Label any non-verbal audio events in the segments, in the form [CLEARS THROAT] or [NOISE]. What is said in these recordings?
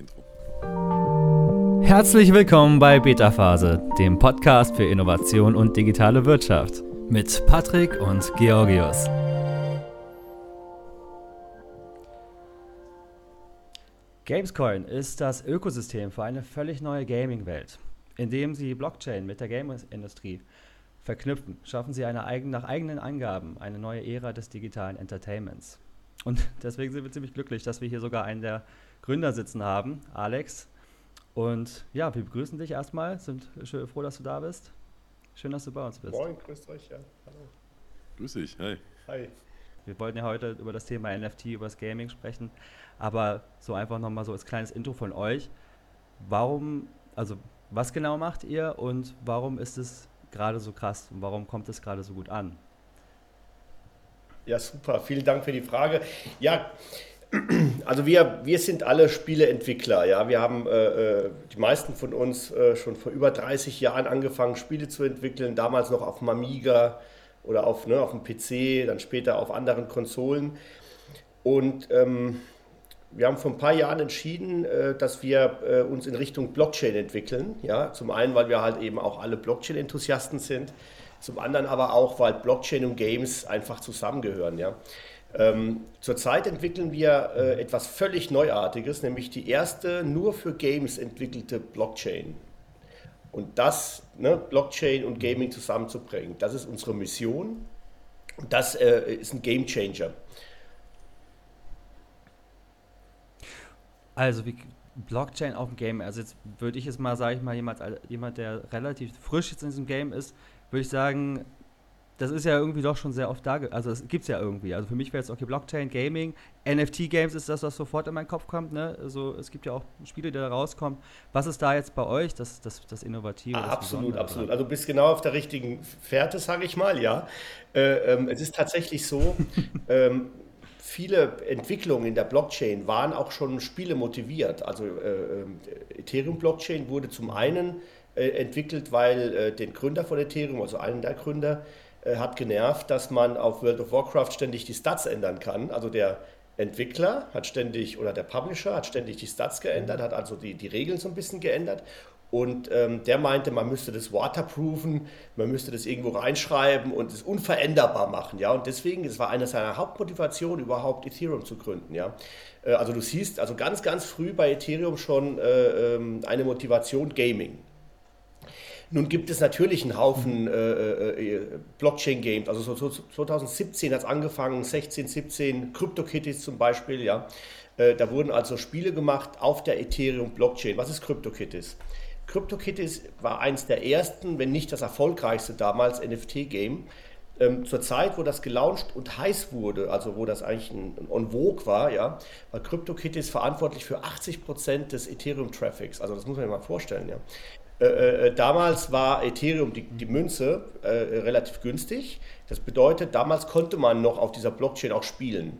Intro. Herzlich willkommen bei Beta Phase, dem Podcast für Innovation und digitale Wirtschaft mit Patrick und Georgios. Gamescoin ist das Ökosystem für eine völlig neue Gaming-Welt. Indem sie Blockchain mit der Game-Industrie verknüpfen, schaffen sie eine eigen, nach eigenen Angaben eine neue Ära des digitalen Entertainments. Und [LAUGHS] deswegen sind wir ziemlich glücklich, dass wir hier sogar einen der Gründer sitzen haben, Alex. Und ja, wir begrüßen dich erstmal, sind schön froh, dass du da bist. Schön, dass du bei uns bist. Moin, grüßt euch, ja. Hallo. Grüß dich, hi. Hi. Wir wollten ja heute über das Thema NFT, über das Gaming sprechen, aber so einfach nochmal so als kleines Intro von euch. Warum, also was genau macht ihr und warum ist es gerade so krass und warum kommt es gerade so gut an? Ja, super. Vielen Dank für die Frage. Ja, also wir, wir sind alle Spieleentwickler. Ja? Wir haben äh, äh die meisten von uns äh, schon vor über 30 Jahren angefangen, Spiele zu entwickeln, damals noch auf dem Amiga oder auf, ne, auf dem PC, dann später auf anderen Konsolen. Und ähm, wir haben vor ein paar Jahren entschieden, äh, dass wir äh, uns in Richtung Blockchain entwickeln. Ja? Zum einen, weil wir halt eben auch alle Blockchain-Enthusiasten sind, zum anderen aber auch, weil Blockchain und Games einfach zusammengehören. Ja? Ähm, zurzeit entwickeln wir äh, etwas völlig Neuartiges, nämlich die erste nur für Games entwickelte Blockchain. Und das, ne, Blockchain und Gaming zusammenzubringen, das ist unsere Mission. Das äh, ist ein Game Changer. Also wie Blockchain auf dem Game. Also jetzt würde ich jetzt mal, sage ich mal, jemand, jemand, der relativ frisch jetzt in diesem Game ist, würde ich sagen, das ist ja irgendwie doch schon sehr oft da. Also es gibt es ja irgendwie. Also für mich wäre jetzt okay, Blockchain, Gaming, NFT-Games ist das, was sofort in meinen Kopf kommt. Ne? Also es gibt ja auch Spiele, die da rauskommen. Was ist da jetzt bei euch das, das, das Innovative? Ah, das absolut, absolut. Also du bist genau auf der richtigen Fährte, sage ich mal, ja. Äh, ähm, es ist tatsächlich so, [LAUGHS] ähm, viele Entwicklungen in der Blockchain waren auch schon Spiele motiviert. Also äh, ähm, Ethereum-Blockchain wurde zum einen äh, entwickelt, weil äh, den Gründer von Ethereum, also einen der Gründer, äh, hat genervt, dass man auf World of Warcraft ständig die Stats ändern kann. Also der Entwickler hat ständig oder der Publisher hat ständig die Stats geändert, hat also die, die Regeln so ein bisschen geändert. Und ähm, der meinte, man müsste das waterproofen, man müsste das irgendwo reinschreiben und es unveränderbar machen. Ja? Und deswegen, es war eine seiner Hauptmotivationen, überhaupt Ethereum zu gründen. Ja? Äh, also du siehst also ganz, ganz früh bei Ethereum schon äh, ähm, eine Motivation Gaming. Nun gibt es natürlich einen Haufen äh, äh, äh Blockchain-Games. Also so, so 2017 hat es angefangen, 16, 17, CryptoKitties zum Beispiel, ja. Äh, da wurden also Spiele gemacht auf der Ethereum-Blockchain. Was ist CryptoKitties? CryptoKitties war eins der ersten, wenn nicht das erfolgreichste damals NFT-Game. Ähm, zur Zeit, wo das gelauncht und heiß wurde, also wo das eigentlich ein on vogue war, ja, war CryptoKitties verantwortlich für 80 Prozent des Ethereum-Traffics. Also das muss man sich mal vorstellen, ja. Äh, äh, damals war Ethereum, die, die Münze, äh, relativ günstig. Das bedeutet, damals konnte man noch auf dieser Blockchain auch spielen.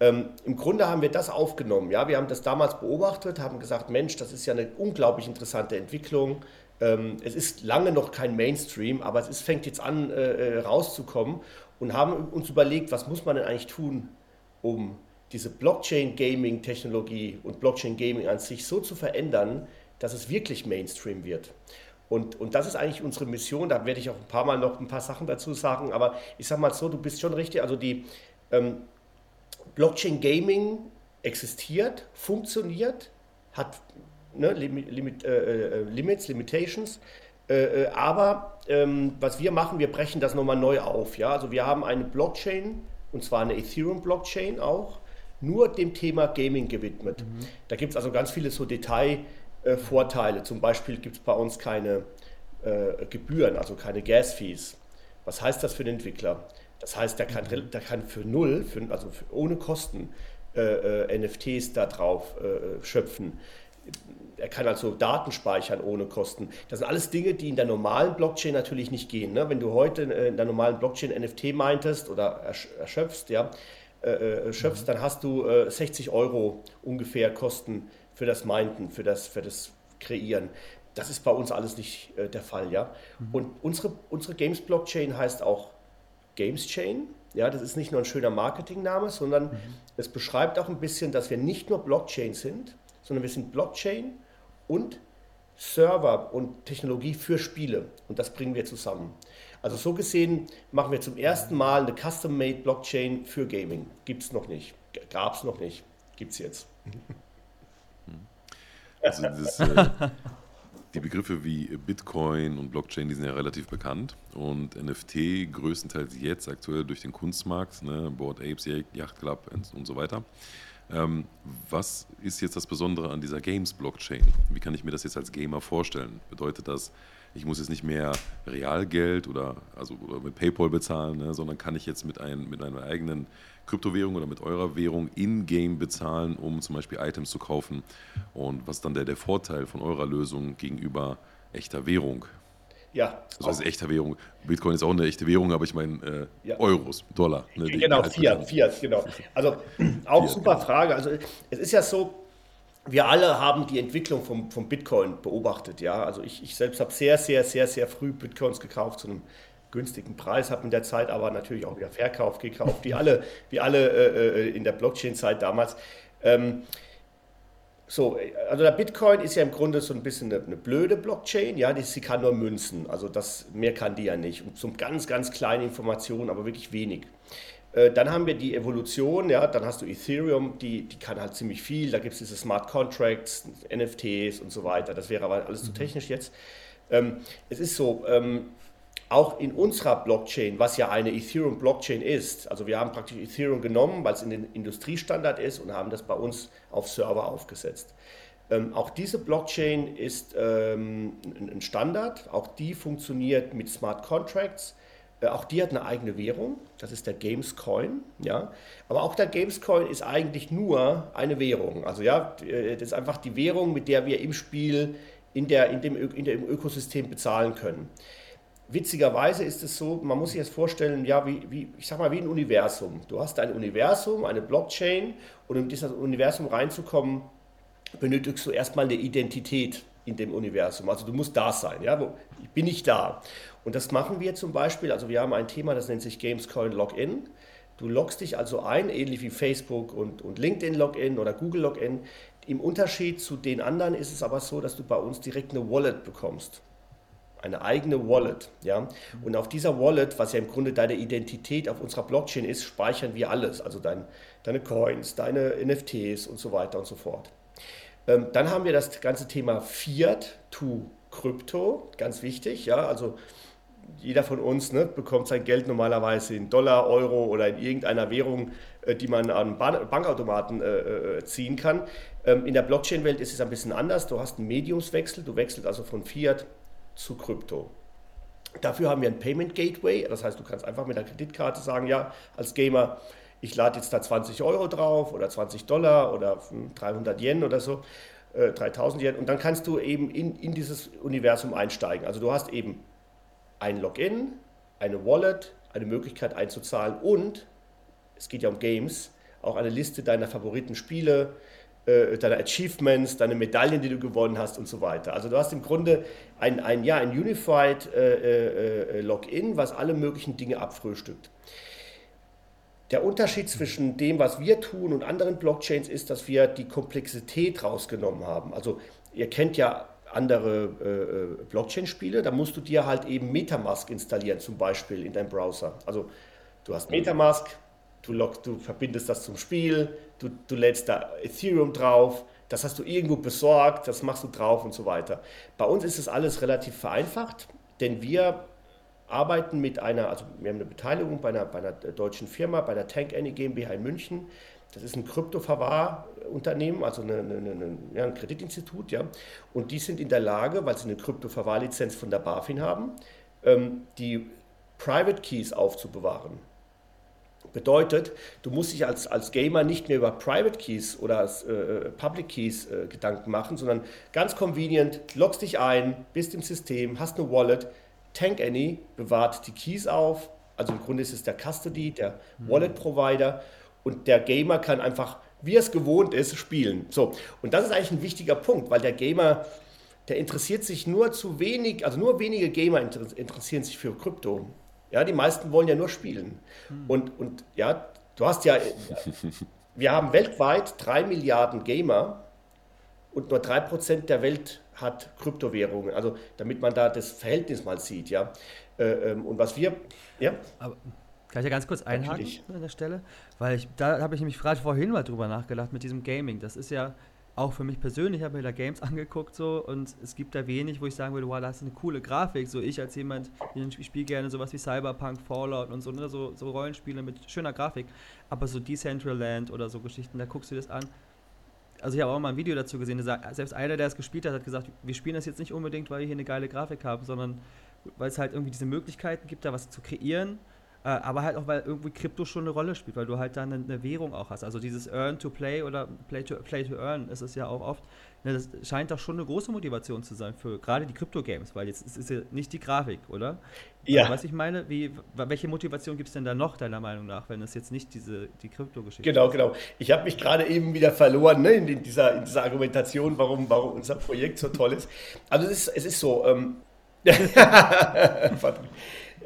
Ähm, Im Grunde haben wir das aufgenommen. Ja? Wir haben das damals beobachtet, haben gesagt, Mensch, das ist ja eine unglaublich interessante Entwicklung. Ähm, es ist lange noch kein Mainstream, aber es ist, fängt jetzt an äh, äh rauszukommen und haben uns überlegt, was muss man denn eigentlich tun, um diese Blockchain-Gaming-Technologie und Blockchain-Gaming an sich so zu verändern, dass es wirklich Mainstream wird. Und, und das ist eigentlich unsere Mission. Da werde ich auch ein paar Mal noch ein paar Sachen dazu sagen. Aber ich sage mal so, du bist schon richtig. Also die ähm, Blockchain Gaming existiert, funktioniert, hat ne, Limit, äh, äh, Limits, Limitations. Äh, äh, aber ähm, was wir machen, wir brechen das nochmal neu auf. Ja? Also wir haben eine Blockchain, und zwar eine Ethereum-Blockchain auch, nur dem Thema Gaming gewidmet. Mhm. Da gibt es also ganz viele so Detail- äh, Vorteile. Zum Beispiel gibt es bei uns keine äh, Gebühren, also keine Gas-Fees. Was heißt das für den Entwickler? Das heißt, der kann, der kann für null, für, also für, ohne Kosten, äh, äh NFTs da drauf äh, schöpfen. Er kann also Daten speichern ohne Kosten. Das sind alles Dinge, die in der normalen Blockchain natürlich nicht gehen. Ne? Wenn du heute in der normalen Blockchain NFT meintest oder erschöpfst, ja, äh, schöpfst, mhm. dann hast du 60 Euro ungefähr Kosten für das Minden, für das, für das Kreieren. Das ist bei uns alles nicht äh, der Fall, ja. Mhm. Und unsere, unsere Games Blockchain heißt auch Games Chain. Ja, das ist nicht nur ein schöner Marketingname, sondern mhm. es beschreibt auch ein bisschen, dass wir nicht nur Blockchain sind, sondern wir sind Blockchain und Server und Technologie für Spiele. Und das bringen wir zusammen. Also so gesehen machen wir zum ersten Mal eine Custom-Made Blockchain für Gaming. Gibt es noch nicht. Gab es noch nicht. Gibt es jetzt. [LAUGHS] Also das, äh, [LAUGHS] die Begriffe wie Bitcoin und Blockchain, die sind ja relativ bekannt. Und NFT größtenteils jetzt aktuell durch den Kunstmarkt, ne, Board Apes, Yacht Club und so weiter. Ähm, was ist jetzt das Besondere an dieser Games-Blockchain? Wie kann ich mir das jetzt als Gamer vorstellen? Bedeutet das, ich muss jetzt nicht mehr Realgeld oder, also, oder mit PayPal bezahlen, ne, sondern kann ich jetzt mit, ein, mit einer eigenen Kryptowährung oder mit eurer Währung in-game bezahlen, um zum Beispiel Items zu kaufen? Und was ist dann der, der Vorteil von eurer Lösung gegenüber echter Währung? Ja. Also das ist echte Währung. Bitcoin ist auch eine echte Währung, aber ich meine äh, ja. Euros, Dollar. Ne, genau, Fiat, Fiat, genau. Also auch Fiat, super genau. Frage. Also es ist ja so, wir alle haben die Entwicklung vom, vom Bitcoin beobachtet. Ja? Also ich, ich selbst habe sehr, sehr, sehr, sehr früh Bitcoins gekauft zu einem günstigen Preis, habe in der Zeit aber natürlich auch wieder Verkauf gekauft, wie alle, wie alle äh, äh in der Blockchain-Zeit damals. Ähm, so, also der Bitcoin ist ja im Grunde so ein bisschen eine, eine, blöde Blockchain, ja, die, sie kann nur Münzen, also das, mehr kann die ja nicht. Und so ganz, ganz kleine Informationen, aber wirklich wenig. Äh, dann haben wir die Evolution, ja, dann hast du Ethereum, die, die kann halt ziemlich viel, da gibt es diese Smart Contracts, NFTs und so weiter, das wäre aber alles zu mhm. technisch jetzt. Ähm, es ist so, ähm, auch in unserer Blockchain, was ja eine Ethereum-Blockchain ist, also wir haben praktisch Ethereum genommen, weil es in den Industriestandard ist und haben das bei uns auf Server aufgesetzt. Ähm, auch diese Blockchain ist ähm, ein Standard, auch die funktioniert mit Smart Contracts. Äh, auch die hat eine eigene Währung, das ist der Gamescoin. Ja? Aber auch der Gamescoin ist eigentlich nur eine Währung. Also ja, äh, das ist einfach die Währung, mit der wir im Spiel, in, der, in, dem, in dem Ökosystem bezahlen können. Witzigerweise ist es so, man muss sich das vorstellen, ja, wie, wie, ich sag mal, wie ein Universum. Du hast ein Universum, eine Blockchain und um in dieses Universum reinzukommen, benötigst du erstmal eine Identität in dem Universum. Also du musst da sein, ja, wo, bin ich da. Und das machen wir zum Beispiel, also wir haben ein Thema, das nennt sich Gamescoin Login. Du loggst dich also ein, ähnlich wie Facebook und, und LinkedIn Login oder Google Login. Im Unterschied zu den anderen ist es aber so, dass du bei uns direkt eine Wallet bekommst eine eigene Wallet. Ja? Und auf dieser Wallet, was ja im Grunde deine Identität auf unserer Blockchain ist, speichern wir alles, also dein, deine Coins, deine NFTs und so weiter und so fort. Ähm, dann haben wir das ganze Thema Fiat to Crypto, ganz wichtig. Ja? Also jeder von uns ne, bekommt sein Geld normalerweise in Dollar, Euro oder in irgendeiner Währung, äh, die man an Bankautomaten äh, äh, ziehen kann. Ähm, in der Blockchain-Welt ist es ein bisschen anders. Du hast einen Mediumswechsel, du wechselst also von Fiat zu Krypto. Dafür haben wir ein Payment Gateway, das heißt, du kannst einfach mit der Kreditkarte sagen, ja, als Gamer, ich lade jetzt da 20 Euro drauf oder 20 Dollar oder 300 Yen oder so, äh, 3000 Yen und dann kannst du eben in, in dieses Universum einsteigen. Also du hast eben ein Login, eine Wallet, eine Möglichkeit einzuzahlen und, es geht ja um Games, auch eine Liste deiner Favoriten-Spiele, äh, deine Achievements, deine Medaillen, die du gewonnen hast und so weiter. Also du hast im Grunde ein, ein, ja, ein Unified äh, äh, Login, was alle möglichen Dinge abfrühstückt. Der Unterschied zwischen dem, was wir tun und anderen Blockchains ist, dass wir die Komplexität rausgenommen haben. Also ihr kennt ja andere äh, Blockchain-Spiele, da musst du dir halt eben Metamask installieren, zum Beispiel in deinem Browser. Also du hast Metamask, du, log, du verbindest das zum Spiel, du, du lädst da Ethereum drauf, das hast du irgendwo besorgt, das machst du drauf und so weiter. Bei uns ist es alles relativ vereinfacht, denn wir arbeiten mit einer, also wir haben eine Beteiligung bei einer, bei einer deutschen Firma, bei der Tank Any GmbH in München. Das ist ein Kryptoverwahrunternehmen, also eine, eine, eine, ja, ein Kreditinstitut, ja. Und die sind in der Lage, weil sie eine Kryptoverwahrlizenz von der BaFin haben, ähm, die Private Keys aufzubewahren. Bedeutet, du musst dich als, als Gamer nicht mehr über Private Keys oder äh, Public Keys äh, Gedanken machen, sondern ganz convenient, loggst dich ein, bist im System, hast eine Wallet, Tank Any bewahrt die Keys auf, also im Grunde ist es der Custody, der mhm. Wallet Provider und der Gamer kann einfach, wie er es gewohnt ist, spielen. So, und das ist eigentlich ein wichtiger Punkt, weil der Gamer, der interessiert sich nur zu wenig, also nur wenige Gamer interessieren sich für Krypto. Ja, die meisten wollen ja nur spielen. Hm. Und, und ja, du hast ja, [LAUGHS] wir haben weltweit drei Milliarden Gamer und nur 3% der Welt hat Kryptowährungen. Also damit man da das Verhältnis mal sieht, ja. Äh, ähm, und was wir, ja. Aber kann ich ja ganz kurz einhaken Natürlich. an der Stelle? Weil ich, da habe ich nämlich gerade vorhin mal drüber nachgedacht mit diesem Gaming. Das ist ja auch für mich persönlich, ich habe mir da Games [LAUGHS] angeguckt so und es gibt da wenig, wo ich sagen würde, wow, das ist eine coole Grafik. So ich als jemand, ich spiele gerne sowas wie Cyberpunk, Fallout und so, ne? so, so Rollenspiele mit schöner Grafik. Aber so Decentraland oder so Geschichten, da guckst du das an. Also ich habe auch mal ein Video dazu gesehen, selbst einer, der es gespielt hat, hat gesagt, wir spielen das jetzt nicht unbedingt, weil wir hier eine geile Grafik haben, sondern weil es halt irgendwie diese Möglichkeiten gibt, da was zu kreieren aber halt auch, weil irgendwie Krypto schon eine Rolle spielt, weil du halt dann eine, Währung auch hast. Also dieses Earn to Play oder Play to, Play to Earn ist es ja auch oft. Ne, das scheint doch schon eine große Motivation zu sein für gerade die Krypto-Games, weil jetzt ist es ja nicht die Grafik, oder? Ja. Also, was ich meine, wie, welche Motivation gibt es denn da noch, deiner Meinung nach, wenn es jetzt nicht diese, die Krypto-Geschichte Genau, genau. Ich habe mich gerade eben wieder verloren ne, in, dieser, in dieser Argumentation, warum, warum unser Projekt so toll ist. Also es ist, es ist so, ähm, [LAUGHS]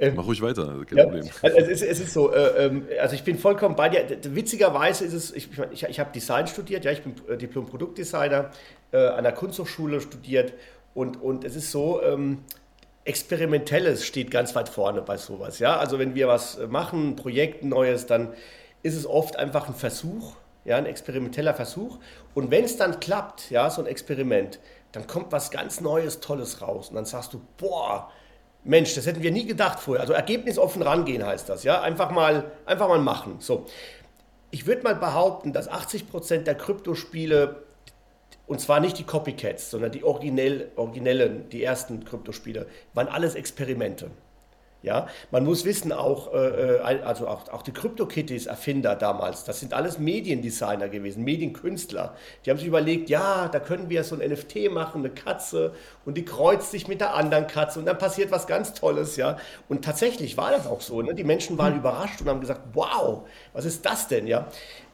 Ähm, Mach ruhig weiter, kein ja, Problem. Also es, ist, es ist so, äh, ähm, also ich bin vollkommen bei dir. Witzigerweise ist es, ich, ich, ich habe Design studiert, ja, ich bin äh, Diplom-Produktdesigner, äh, an der Kunsthochschule studiert und, und es ist so, ähm, Experimentelles steht ganz weit vorne bei sowas. Ja? Also wenn wir was machen, ein Projekt, ein neues, dann ist es oft einfach ein Versuch, ja, ein experimenteller Versuch. Und wenn es dann klappt, ja, so ein Experiment, dann kommt was ganz Neues, Tolles raus. Und dann sagst du, boah, Mensch, das hätten wir nie gedacht vorher. Also ergebnisoffen rangehen heißt das, ja. Einfach mal, einfach mal machen. So. Ich würde mal behaupten, dass 80% der Kryptospiele, und zwar nicht die Copycats, sondern die originell, originellen, die ersten Kryptospiele, waren alles Experimente. Ja, man muss wissen, auch, äh, äh also auch, auch die CryptoKitties Erfinder damals, das sind alles Mediendesigner gewesen, Medienkünstler. Die haben sich überlegt, ja, da können wir so ein NFT machen, eine Katze und die kreuzt sich mit der anderen Katze und dann passiert was ganz Tolles, ja. Und tatsächlich war das auch so. Ne? Die Menschen waren mhm. überrascht und haben gesagt, wow, was ist das denn, ja?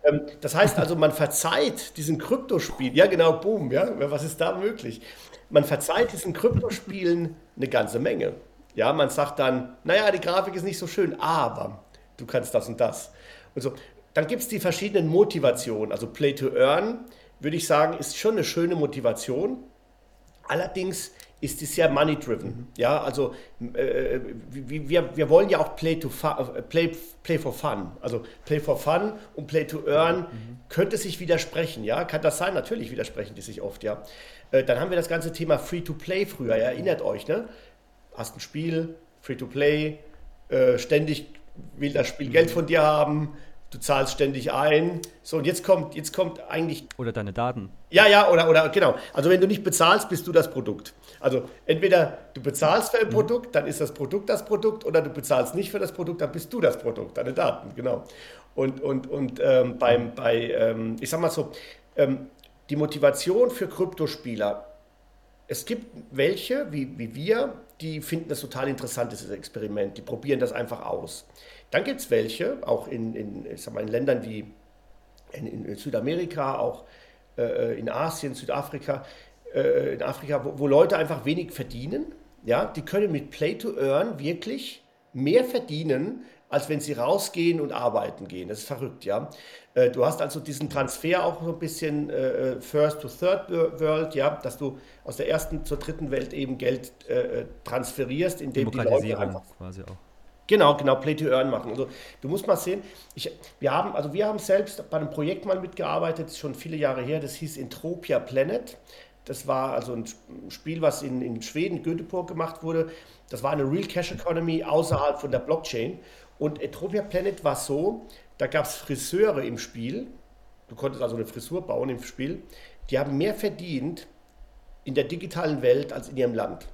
Ähm, das heißt also, man verzeiht diesen Kryptospiel, ja genau, boom, ja, was ist da möglich? Man verzeiht diesen Kryptospielen eine ganze Menge. Ja, man sagt dann, naja, die Grafik ist nicht so schön, aber du kannst das und das. Und so. Dann gibt es die verschiedenen Motivationen. Also Play to Earn, würde ich sagen, ist schon eine schöne Motivation. Allerdings ist es sehr money-driven. Ja, also äh, wir, wir wollen ja auch play, to fun, play, play for Fun. Also Play for Fun und Play to Earn mhm. könnte sich widersprechen. Ja, kann das sein? Natürlich widersprechen die sich oft. Ja, äh, dann haben wir das ganze Thema Free to Play früher. Ja, erinnert euch, ne? Hast ein Spiel, Free-to-Play, äh, ständig will das Spiel Geld von dir haben, du zahlst ständig ein. So, und jetzt kommt, jetzt kommt eigentlich. Oder deine Daten. Ja, ja, oder, oder genau. Also wenn du nicht bezahlst, bist du das Produkt. Also entweder du bezahlst für ein mhm. Produkt, dann ist das Produkt das Produkt, oder du bezahlst nicht für das Produkt, dann bist du das Produkt, deine Daten, genau. Und, und, und ähm, beim, bei, ähm, ich sag mal so, ähm, die Motivation für Kryptospieler, es gibt welche, wie, wie wir, die finden das total interessant, dieses Experiment. Die probieren das einfach aus. Dann gibt es welche, auch in, in, ich sag mal, in Ländern wie in, in Südamerika, auch äh, in Asien, Südafrika, äh, in Afrika, wo, wo, Leute einfach wenig verdienen. Ja, die können mit Play to Earn wirklich mehr verdienen, als wenn sie rausgehen und arbeiten gehen. Das ist verrückt, ja. Äh, du hast also diesen Transfer auch so ein bisschen äh, First to Third World, ja, dass du aus der ersten zur dritten Welt eben Geld äh, transferierst, indem die Leute einfach, quasi auch. Genau, genau, Play to Earn machen. Also du musst mal sehen, ich, wir haben, also wir haben selbst bei einem Projekt mal mitgearbeitet, schon viele Jahre her, das hieß Entropia Planet. Das war also ein Spiel, was in, in Schweden, Göteborg gemacht wurde. Das war eine Real Cash Economy außerhalb von der Blockchain. Und Entropia Planet war so, da gab es Friseure im Spiel. Du konntest also eine Frisur bauen im Spiel. Die haben mehr verdient in der digitalen Welt als in ihrem Land.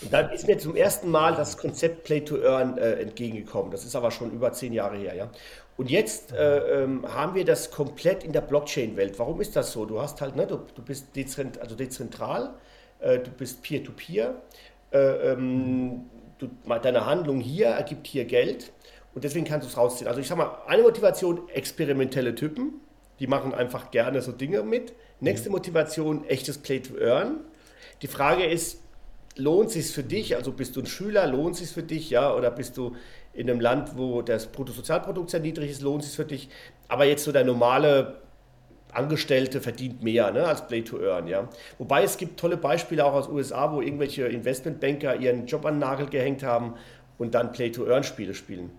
Und dann ist mir zum ersten Mal das Konzept Play to Earn äh, entgegengekommen. Das ist aber schon über zehn Jahre her. Ja? Und jetzt äh, ähm, haben wir das komplett in der Blockchain-Welt. Warum ist das so? Du hast halt, ne, du, du bist dezent, also dezentral, äh, du bist Peer-to-Peer, -Peer, äh, ähm, du, deine Handlung hier ergibt hier Geld und deswegen kannst du es rausziehen. Also ich sag mal, eine Motivation, experimentelle Typen, die machen einfach gerne so Dinge mit. Nächste Motivation, echtes Play to Earn. Die Frage ist, lohnt es sich für dich? Also bist du ein Schüler, lohnt es sich für dich, ja? Oder bist du in einem Land, wo das Bruttosozialprodukt sehr niedrig ist, lohnt es sich für dich? Aber jetzt so der normale Angestellte verdient mehr ne, als Play to Earn. Ja. Wobei es gibt tolle Beispiele auch aus USA, wo irgendwelche Investmentbanker ihren Job an den Nagel gehängt haben und dann Play to Earn Spiele spielen.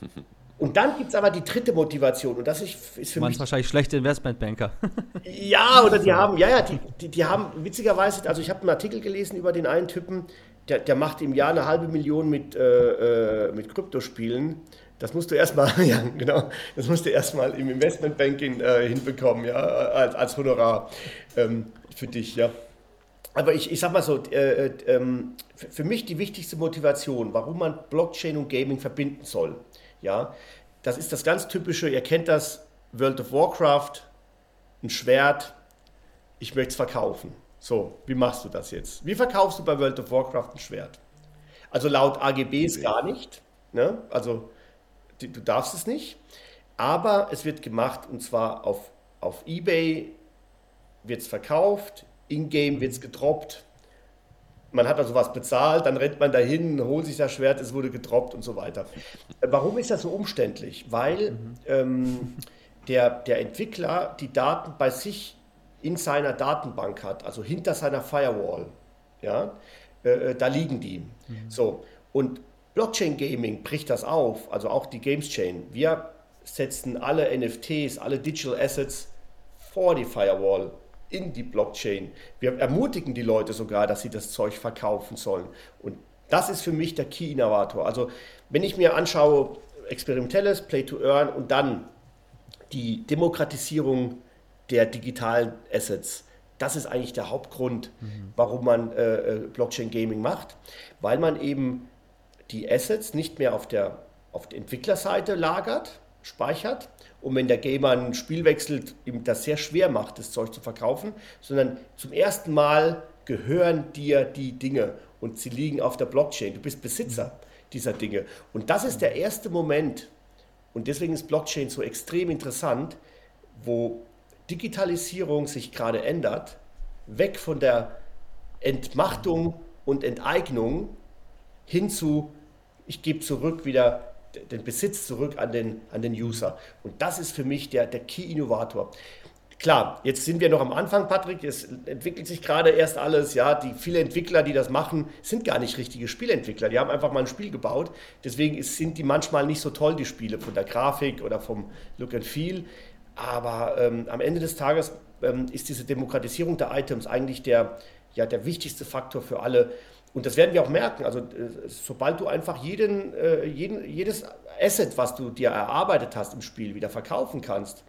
[LAUGHS] Und dann gibt es aber die dritte Motivation und das ist, ist für Man mich. wahrscheinlich schlechte Investmentbanker. [LAUGHS] ja, oder die haben, ja, ja, die, die, die haben witzigerweise, also ich habe einen Artikel gelesen über den einen Typen, der, der macht im Jahr eine halbe Million mit, äh, äh mit Kryptospielen. Das musst du erstmal, [LAUGHS] ja, genau, das musst du erstmal im Investmentbanking äh, hinbekommen, ja, als, als Honorar ähm, für dich, ja. Aber ich, ich sag mal so, äh, äh, ähm, für mich die wichtigste Motivation, warum man Blockchain und Gaming verbinden soll, ja, das ist das ganz typische, ihr kennt das, World of Warcraft, ein Schwert, ich möchte es verkaufen. So, wie machst du das jetzt? Wie verkaufst du bei World of Warcraft ein Schwert? Also laut AGBs gar nicht. Ne? Also du darfst es nicht. Aber es wird gemacht und zwar auf, auf Ebay wird es verkauft, in-game wird es gedroppt. Man hat also was bezahlt, dann rennt man dahin, holt sich das Schwert, es wurde gedroppt und so weiter. Äh, warum ist das so umständlich? Weil mhm. ähm, der, der Entwickler die Daten bei sich in seiner Datenbank hat, also hinter seiner Firewall. Ja, äh, äh, da liegen die. Mhm. So, und Blockchain Gaming bricht das auf, also auch die Games Chain. Wir setzen alle NFTs, alle Digital Assets vor die Firewall in die Blockchain. Wir ermutigen die Leute sogar, dass sie das Zeug verkaufen sollen. Und das ist für mich der Key-Innovator. Also wenn ich mir anschaue, experimentelles, Play to Earn und dann die Demokratisierung der digitalen Assets. Das ist eigentlich der Hauptgrund, mhm. warum man äh, äh, Blockchain Gaming macht, weil man eben die Assets nicht mehr auf der, auf der Entwicklerseite lagert, speichert und wenn der Gamer ein Spiel wechselt, ihm das sehr schwer macht, das Zeug zu verkaufen, sondern zum ersten Mal gehören dir die Dinge und sie liegen auf der Blockchain. Du bist Besitzer dieser Dinge. Und das ist der erste Moment, und deswegen ist Blockchain so extrem interessant, wo Digitalisierung sich gerade ändert, weg von der Entmachtung und Enteignung hin zu, ich gebe zurück wieder den Besitz zurück an den, an den User. Und das ist für mich der, der Key-Innovator. Klar, jetzt sind wir noch am Anfang, Patrick. Es entwickelt sich gerade erst alles. Ja, die viele Entwickler, die das machen, sind gar nicht richtige Spielentwickler. Die haben einfach mal ein Spiel gebaut. Deswegen sind die manchmal nicht so toll, die Spiele, von der Grafik oder vom Look and Feel. Aber ähm, am Ende des Tages ähm, ist diese Demokratisierung der Items eigentlich der, ja, der wichtigste Faktor für alle. Und das werden wir auch merken. Also, äh, sobald du einfach jeden, äh, jeden, jedes Asset, was du dir erarbeitet hast im Spiel, wieder verkaufen kannst,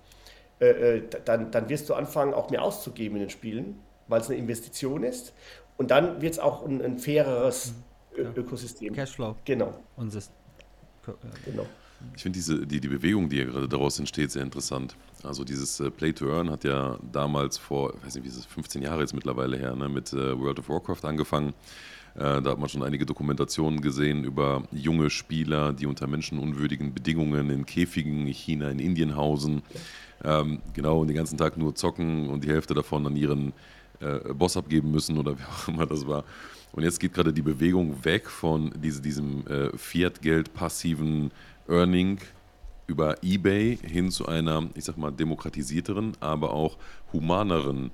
äh, dann, dann wirst du anfangen, auch mehr auszugeben in den Spielen, weil es eine Investition ist. Und dann wird es auch ein, ein faireres mhm. ja. Ökosystem. Cashflow. Genau. Und genau. Ich finde diese, die, die Bewegung, die ja gerade daraus entsteht, sehr interessant. Also dieses äh, Play to Earn hat ja damals vor, ich weiß nicht, wie ist es, 15 Jahre jetzt mittlerweile her, ne, mit äh, World of Warcraft angefangen. Äh, da hat man schon einige Dokumentationen gesehen über junge Spieler, die unter menschenunwürdigen Bedingungen in Käfigen in China, in Indien hausen. Ähm, genau, und den ganzen Tag nur zocken und die Hälfte davon an ihren äh, Boss abgeben müssen oder [LAUGHS] wie auch immer das war. Und jetzt geht gerade die Bewegung weg von diese, diesem äh, Fiat-Geld-passiven Earning über eBay hin zu einer, ich sag mal, demokratisierteren, aber auch humaneren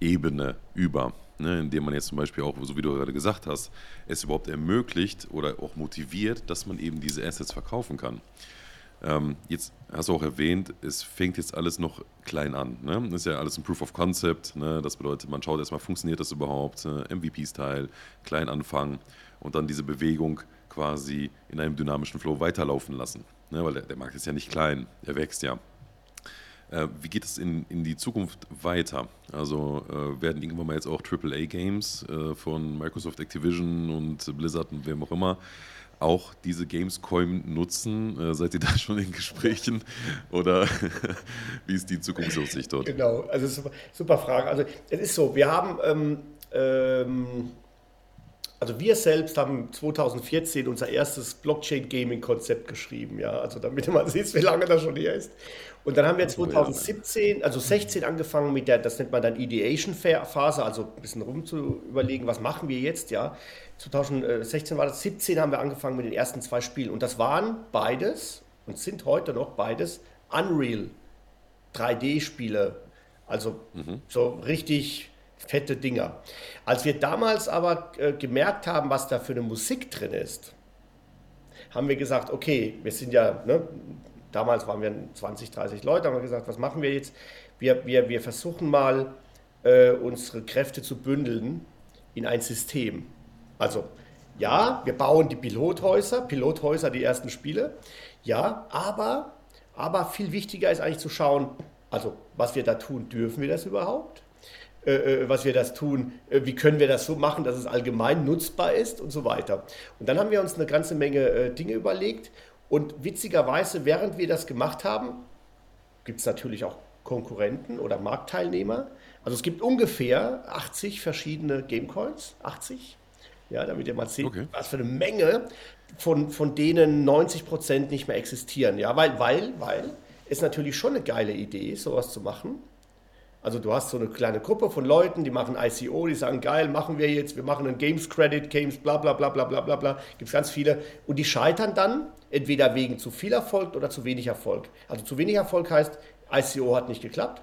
Ebene über. Ne, indem man jetzt zum Beispiel auch, so wie du gerade gesagt hast, es überhaupt ermöglicht oder auch motiviert, dass man eben diese Assets verkaufen kann. Ähm, jetzt hast du auch erwähnt, es fängt jetzt alles noch klein an. Ne? Das ist ja alles ein Proof of Concept. Ne? Das bedeutet, man schaut erstmal, funktioniert das überhaupt? Ne? MVP-Style, klein anfangen und dann diese Bewegung quasi in einem dynamischen Flow weiterlaufen lassen. Ne, weil der, der, Markt ist ja nicht klein, er wächst ja. Äh, wie geht es in, in die Zukunft weiter? Also äh, werden irgendwann mal jetzt auch AAA-Games äh, von Microsoft Activision und Blizzard und wem auch immer auch diese Gamescoin nutzen? Äh, seid ihr da [LAUGHS] schon in Gesprächen? Oder [LAUGHS] wie ist die Zukunftsaussicht dort? Genau, also super, super Frage. Also es ist so, wir haben ähm, ähm, also wir selbst haben 2014 unser erstes Blockchain-Gaming-Konzept geschrieben, ja, also damit [LAUGHS] man sieht, wie lange das schon her ist. Und dann haben wir 2017, also 16 angefangen mit der, das nennt man dann Ideation-Phase, also ein bisschen rum zu überlegen, was machen wir jetzt, ja. 2016 war das, 17 haben wir angefangen mit den ersten zwei Spielen und das waren beides und sind heute noch beides Unreal 3D-Spiele. Also mhm. so richtig fette Dinger. Als wir damals aber äh, gemerkt haben, was da für eine Musik drin ist, haben wir gesagt, okay, wir sind ja, ne, damals waren wir 20, 30 Leute, haben wir gesagt, was machen wir jetzt? Wir, wir, wir versuchen mal, äh, unsere Kräfte zu bündeln in ein System. Also, ja, wir bauen die Pilothäuser, Pilothäuser, die ersten Spiele, ja, aber, aber viel wichtiger ist eigentlich zu schauen, also, was wir da tun, dürfen wir das überhaupt? Äh, äh, was wir das tun, äh, wie können wir das so machen, dass es allgemein nutzbar ist und so weiter. Und dann haben wir uns eine ganze Menge Dinge überlegt und witzigerweise, während wir das gemacht haben, gibt es natürlich auch Konkurrenten oder Marktteilnehmer. Also es gibt ungefähr 80 verschiedene Gamecoins, 80, ja, damit ihr mal seht, okay. was für eine Menge, von, von denen 90 Prozent nicht mehr existieren. Ja, weil, weil, weil es natürlich schon eine geile Idee, sowas zu machen. Also du hast so eine kleine Gruppe von Leuten, die machen ICO, die sagen, geil, machen wir jetzt, wir machen einen Games Credit, Games bla bla bla bla bla bla bla, gibt es ganz viele. Und die scheitern dann entweder wegen zu viel Erfolg oder zu wenig Erfolg. Also zu wenig Erfolg heißt, ICO hat nicht geklappt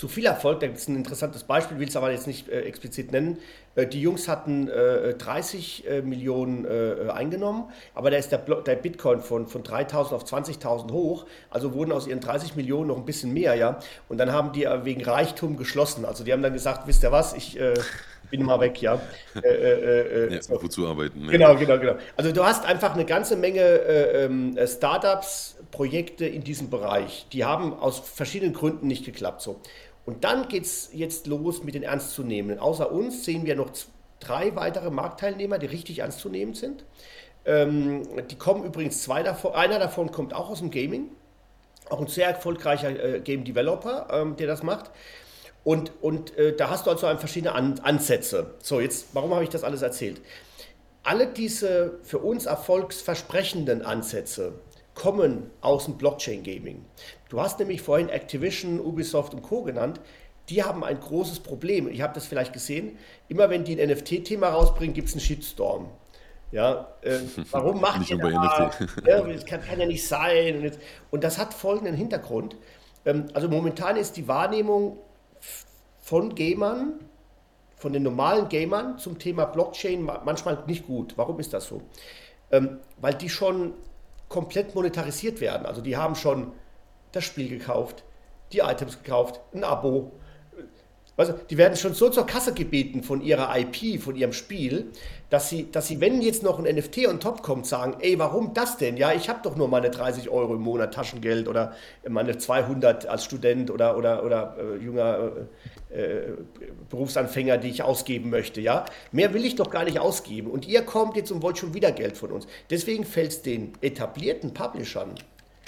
zu viel Erfolg. Da gibt es ein interessantes Beispiel, will es aber jetzt nicht äh, explizit nennen. Äh, die Jungs hatten äh, 30 äh, Millionen äh, eingenommen, aber da ist der, der Bitcoin von, von 3.000 auf 20.000 hoch. Also wurden aus ihren 30 Millionen noch ein bisschen mehr, ja. Und dann haben die äh, wegen Reichtum geschlossen. Also die haben dann gesagt, wisst ihr was, ich bin mal weg, ja. Äh, äh, äh, ja so. Wozu arbeiten? Ne? Genau, genau, genau. Also du hast einfach eine ganze Menge äh, ähm, Startups, Projekte in diesem Bereich. Die haben aus verschiedenen Gründen nicht geklappt. So. Und dann geht es jetzt los mit den Ernstzunehmenden. Außer uns sehen wir noch drei weitere Marktteilnehmer, die richtig ernstzunehmend sind. Ähm, die kommen übrigens zwei davon, einer davon kommt auch aus dem Gaming, auch ein sehr erfolgreicher äh, Game Developer, ähm, der das macht. Und, und äh, da hast du also verschiedene An Ansätze. So, jetzt, warum habe ich das alles erzählt? Alle diese für uns erfolgsversprechenden Ansätze kommen aus dem Blockchain-Gaming. Du hast nämlich vorhin Activision, Ubisoft und Co. genannt. Die haben ein großes Problem. Ich habe das vielleicht gesehen. Immer wenn die ein NFT-Thema rausbringen, gibt es einen Shitstorm. Ja, äh, [LAUGHS] warum macht nicht ihr das? Ja, das kann, kann, ja nicht sein. Und, jetzt, und das hat folgenden Hintergrund. Ähm, also momentan ist die Wahrnehmung von Gamern, von den normalen Gamern zum Thema Blockchain manchmal nicht gut. Warum ist das so? Ähm, weil die schon komplett monetarisiert werden. Also die haben schon das Spiel gekauft, die Items gekauft, ein Abo, also, die werden schon so zur Kasse gebeten von ihrer IP, von ihrem Spiel, dass sie, dass sie, wenn jetzt noch ein NFT on top kommt, sagen, ey, warum das denn? Ja, ich habe doch nur meine 30 Euro im Monat Taschengeld oder meine 200 als Student oder, oder, oder äh, junger äh, äh, Berufsanfänger, die ich ausgeben möchte, ja. Mehr will ich doch gar nicht ausgeben. Und ihr kommt jetzt und wollt schon wieder Geld von uns. Deswegen fällt es den etablierten Publishern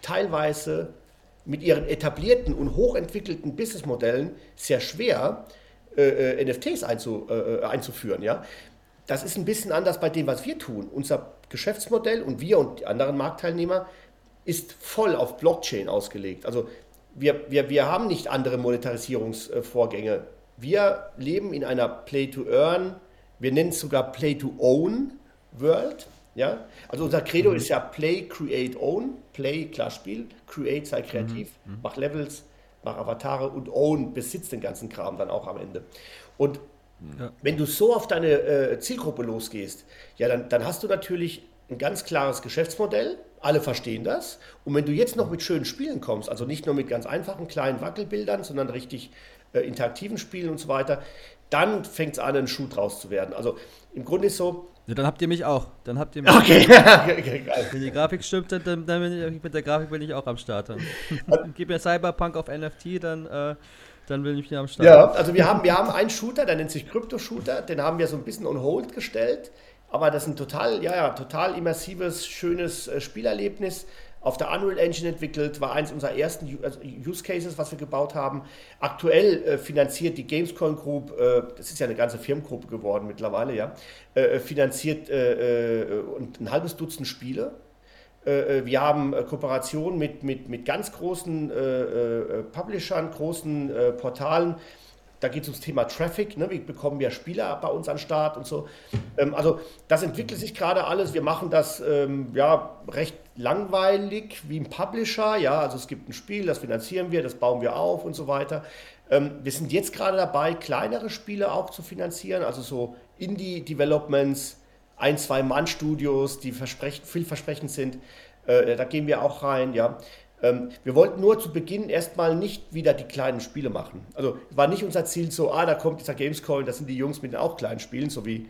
teilweise mit ihren etablierten und hochentwickelten Businessmodellen sehr schwer, äh, äh NFTs einzu, äh, äh, einzuführen. Ja? Das ist ein bisschen anders bei dem, was wir tun. Unser Geschäftsmodell und wir und die anderen Marktteilnehmer ist voll auf Blockchain ausgelegt. Also wir, wir, wir haben nicht andere Monetarisierungsvorgänge. Wir leben in einer Play-to-Earn, wir nennen es sogar Play-to-Own World. Ja? Also unser Credo mhm. ist ja Play, Create, Own. Play, klar Spiel. Create, sei kreativ. Mhm. mhm. Mach Levels, mach Avatare und Own, besitzt den ganzen Kram dann auch am Ende. Und ja. wenn du so auf deine äh, Zielgruppe losgehst, ja, dann, dann hast du natürlich ein ganz klares Geschäftsmodell. Alle verstehen das. Und wenn du jetzt noch mit schönen Spielen kommst, also nicht nur mit ganz einfachen kleinen Wackelbildern, sondern richtig äh, interaktiven Spielen und so weiter, dann fängt es an, ein Schuh draus zu werden. Also im Grunde ist so, ja, dann habt ihr mich auch. Dann habt ihr mich. Okay. [LAUGHS] okay. Wenn die Grafik stimmt, dann, dann, bin ich, mit der Grafik bin ich auch am Start. Dann. [LAUGHS] Gib mir Cyberpunk auf NFT, dann, äh, dann bin ich wieder am Start. Ja, also wir haben, wir haben einen Shooter, der nennt sich Crypto-Shooter. Den haben wir so ein bisschen on hold gestellt. Aber das ist ein total, ja, ja, total immersives, schönes äh, Spielerlebnis auf der Unreal Engine entwickelt, war eins unserer ersten also Use Cases, was wir gebaut haben. Aktuell äh, finanziert die Gamescoin Group, äh, das ist ja eine ganze Firmengruppe geworden mittlerweile, ja, äh, finanziert äh, äh, ein halbes Dutzend Spiele. Äh, wir haben Kooperationen mit, mit, mit ganz großen Publishern, großen Portalen. Da geht es ums Thema Traffic. Ne? Wie bekommen wir Spieler bei uns an Start und so. Ähm, also, das entwickelt sich gerade alles. Wir machen das ähm, ja, recht langweilig wie ein Publisher. Ja, also es gibt ein Spiel, das finanzieren wir, das bauen wir auf und so weiter. Ähm, wir sind jetzt gerade dabei, kleinere Spiele auch zu finanzieren, also so Indie-Developments, ein, zwei Mann-Studios, die vielversprechend sind. Äh, da gehen wir auch rein, ja. Ähm, wir wollten nur zu Beginn erstmal nicht wieder die kleinen Spiele machen. Also war nicht unser Ziel so, ah, da kommt dieser Gamescom, das sind die Jungs mit den auch kleinen Spielen, so wie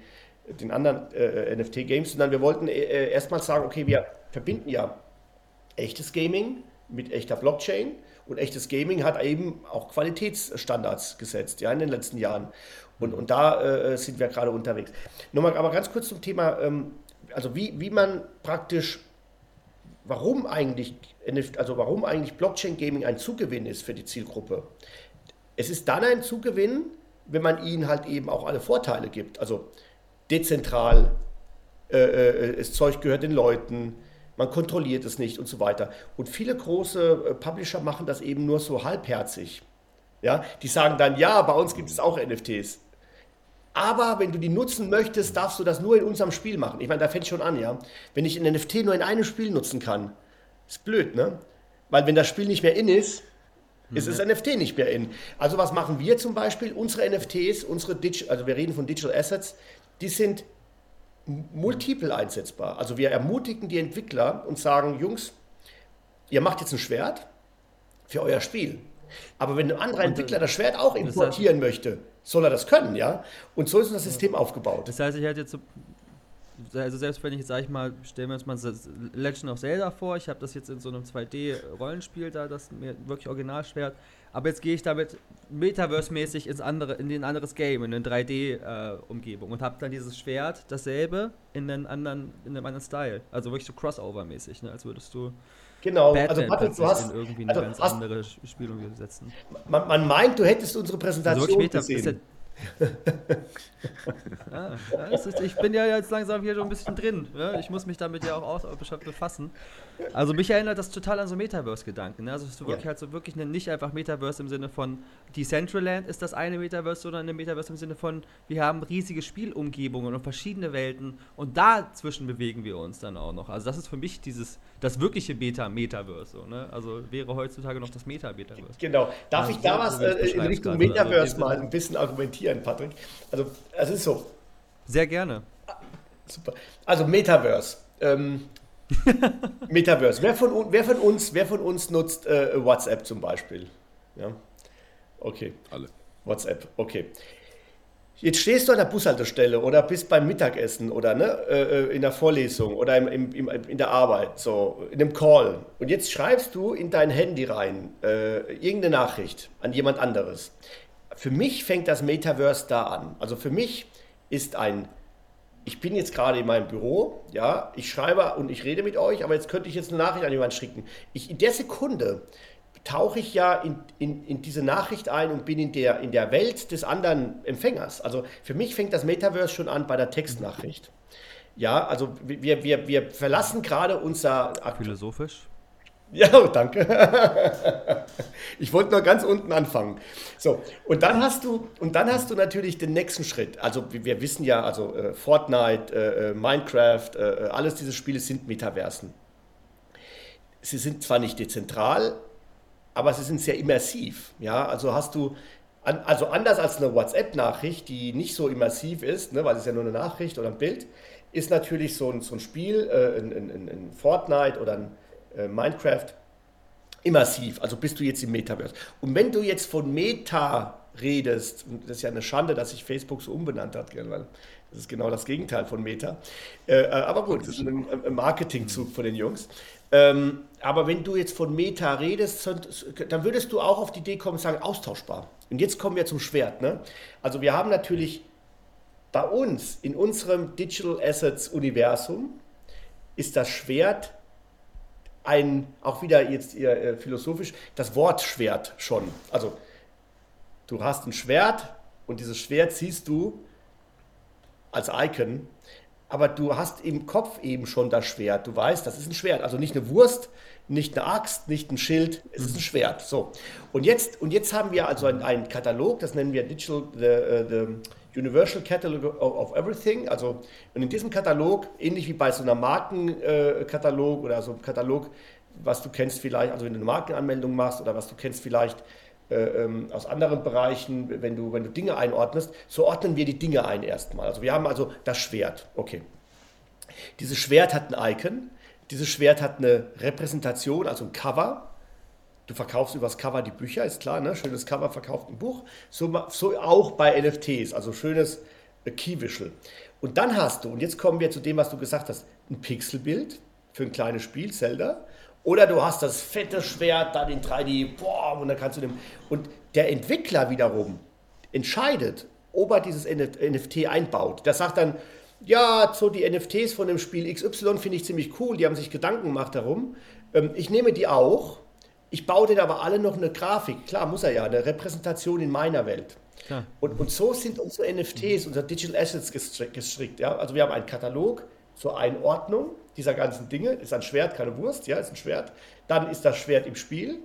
den anderen äh, NFT-Games, sondern wir wollten äh, erstmal sagen, okay, wir verbinden ja echtes Gaming mit echter Blockchain und echtes Gaming hat eben auch Qualitätsstandards gesetzt, ja, in den letzten Jahren. Und, und da äh, sind wir gerade unterwegs. Nochmal aber ganz kurz zum Thema, ähm, also wie, wie man praktisch, warum eigentlich, also warum eigentlich Blockchain Gaming ein Zugewinn ist für die Zielgruppe. Es ist dann ein Zugewinn, wenn man ihnen halt eben auch alle Vorteile gibt. Also dezentral, äh, äh, das Zeug gehört den Leuten, man kontrolliert es nicht und so weiter. Und viele große äh, Publisher machen das eben nur so halbherzig. Ja, die sagen dann, ja, bei uns gibt es auch NFTs. Aber wenn du die nutzen möchtest, darfst du das nur in unserem Spiel machen. Ich meine, da fängt schon an, ja. Wenn ich ein NFT nur in einem Spiel nutzen kann, ist blöd, ne? Weil wenn das Spiel nicht mehr in ist, ist das NFT nicht mehr in. Also was machen wir zum Beispiel? Unsere NFTs, unsere Digital, also wir reden von Digital Assets, die sind multiple einsetzbar. Also wir ermutigen die Entwickler und sagen, Jungs, ihr macht jetzt ein Schwert für euer Spiel. Aber wenn ein anderer Entwickler das Schwert auch importieren das heißt, möchte, soll er das können, ja? Und so ist das System aufgebaut. Das heißt, ich hätte jetzt so, also selbst wenn ich jetzt, sag ich mal, stellen wir uns mal Legend of Zelda vor, ich habe das jetzt in so einem 2D-Rollenspiel da, das mir wirklich Originalschwert, aber jetzt gehe ich damit Metaverse-mäßig ins andere, in ein anderes Game, in eine 3D-Umgebung äh, und habe dann dieses Schwert, dasselbe, in, einen anderen, in einem anderen Style. Also wirklich so Crossover-mäßig, ne? als würdest du Genau, Batman also Patrick, du hast in irgendwie eine also ganz andere Spielung setzen. Man, man, meint, du hättest unsere Präsentation also gesehen [LAUGHS] ja, ist, ich bin ja jetzt langsam hier schon ein bisschen drin. Ja? Ich muss mich damit ja auch befassen. Also mich erinnert das total an so Metaverse-Gedanken. Ne? Also dass du wirklich ja. halt so wirklich eine, nicht einfach Metaverse im Sinne von Decentraland ist das eine Metaverse, sondern eine Metaverse im Sinne von wir haben riesige Spielumgebungen und verschiedene Welten und dazwischen bewegen wir uns dann auch noch. Also das ist für mich dieses das wirkliche Beta-Metaverse. So, ne? Also wäre heutzutage noch das Meta-Metaverse. Genau. Darf also ich da was äh, in Richtung also Metaverse also, mal ein bisschen argumentieren, Patrick? Also, es ist so. Sehr gerne. Super. Also Metaverse. Ähm, [LAUGHS] Metaverse. Wer von, wer, von uns, wer von uns nutzt äh, WhatsApp zum Beispiel? Ja. Okay. Alle. WhatsApp, okay. Jetzt stehst du an der Bushaltestelle oder bist beim Mittagessen oder ne, äh, in der Vorlesung oder im, im, im, in der Arbeit, so in einem Call. Und jetzt schreibst du in dein Handy rein äh, irgendeine Nachricht an jemand anderes. Für mich fängt das Metaverse da an. Also für mich ist ein, ich bin jetzt gerade in meinem Büro, ja, ich schreibe und ich rede mit euch, aber jetzt könnte ich jetzt eine Nachricht an jemanden schicken. Ich, in der Sekunde tauche ich ja in, in, in, diese Nachricht ein und bin in der, in der Welt des anderen Empfängers. Also für mich fängt das Metaverse schon an bei der Textnachricht. Ja, also wir, wir, wir verlassen gerade unser... Philosophisch? Ja, danke. [LAUGHS] Ich wollte nur ganz unten anfangen. So, und dann hast du, und dann hast du natürlich den nächsten Schritt. Also wir wissen ja, also äh, Fortnite, äh, äh Minecraft, äh, äh, alles diese Spiele sind Metaversen. Sie sind zwar nicht dezentral, aber sie sind sehr immersiv. Ja, also hast du, also anders als eine WhatsApp-Nachricht, die nicht so immersiv ist, ne, weil es ja nur eine Nachricht oder ein Bild, ist natürlich so ein, so ein Spiel, äh, ein, ein, ein, Fortnite oder ein äh, Minecraft immersiv. Also bist du jetzt im Metaverse. Und wenn du jetzt von Meta redest, und das ist ja eine Schande, dass sich Facebook so umbenannt hat, weil das ist genau das Gegenteil von Meta. Äh, äh aber gut, das ist ein, Marketingzug von den Jungs. Ähm, aber wenn du jetzt von Meta redest, dann würdest du auch auf die Idee kommen sagen, austauschbar. Und jetzt kommen wir zum Schwert. Ne? Also wir haben natürlich bei uns, in unserem Digital Assets Universum, ist das Schwert ein, auch wieder jetzt eher äh, philosophisch, das Wort Schwert schon. Also du hast ein Schwert und dieses Schwert siehst du als Icon aber du hast im Kopf eben schon das Schwert. Du weißt, das ist ein Schwert. Also nicht eine Wurst, nicht eine Axt, nicht ein Schild, es ist ein Schwert. So. Und jetzt, und jetzt haben wir also einen, einen Katalog, das nennen wir Digital, the, uh, the Universal Catalog of Everything. Also, und in diesem Katalog, ähnlich wie bei so einer Markenkatalog äh, oder so einem Katalog, was du kennst vielleicht, also wenn du eine Markenanmeldung machst oder was du kennst vielleicht äh, ähm, aus anderen Bereichen, wenn du, wenn du Dinge einordnest, so ordnen wir die Dinge ein erstmal. Also wir haben also das Schwert. Okay. Dieses Schwert hat ein Icon, dieses Schwert hat eine Repräsentation, also ein Cover. Du verkaufst übers Cover die Bücher, ist klar, ne? Schönes Cover verkauft ein Buch. So, so auch bei NFTs, also schönes äh, Key-Visual. Und dann hast du, und jetzt kommen wir zu dem, was du gesagt hast, ein Pixelbild für ein kleines Spiel, Zelda. Oder du hast das fette Schwert dann in 3D, boah, und dann kannst du dem. Und der Entwickler wiederum entscheidet, ob er dieses NFT einbaut. Der sagt dann, ja, so die NFTs von dem Spiel XY finde ich ziemlich cool, die haben sich Gedanken gemacht darum. Ähm, ich nehme die auch, ich baue denen aber alle noch eine Grafik, klar, muss er ja, eine Repräsentation in meiner Welt. Und, und so sind unsere NFTs, unsere Digital Assets gestrickt. Ja? Also wir haben einen Katalog zur Einordnung dieser ganzen Dinge. Ist ein Schwert, keine Wurst, ja, ist ein Schwert. Dann ist das Schwert im Spiel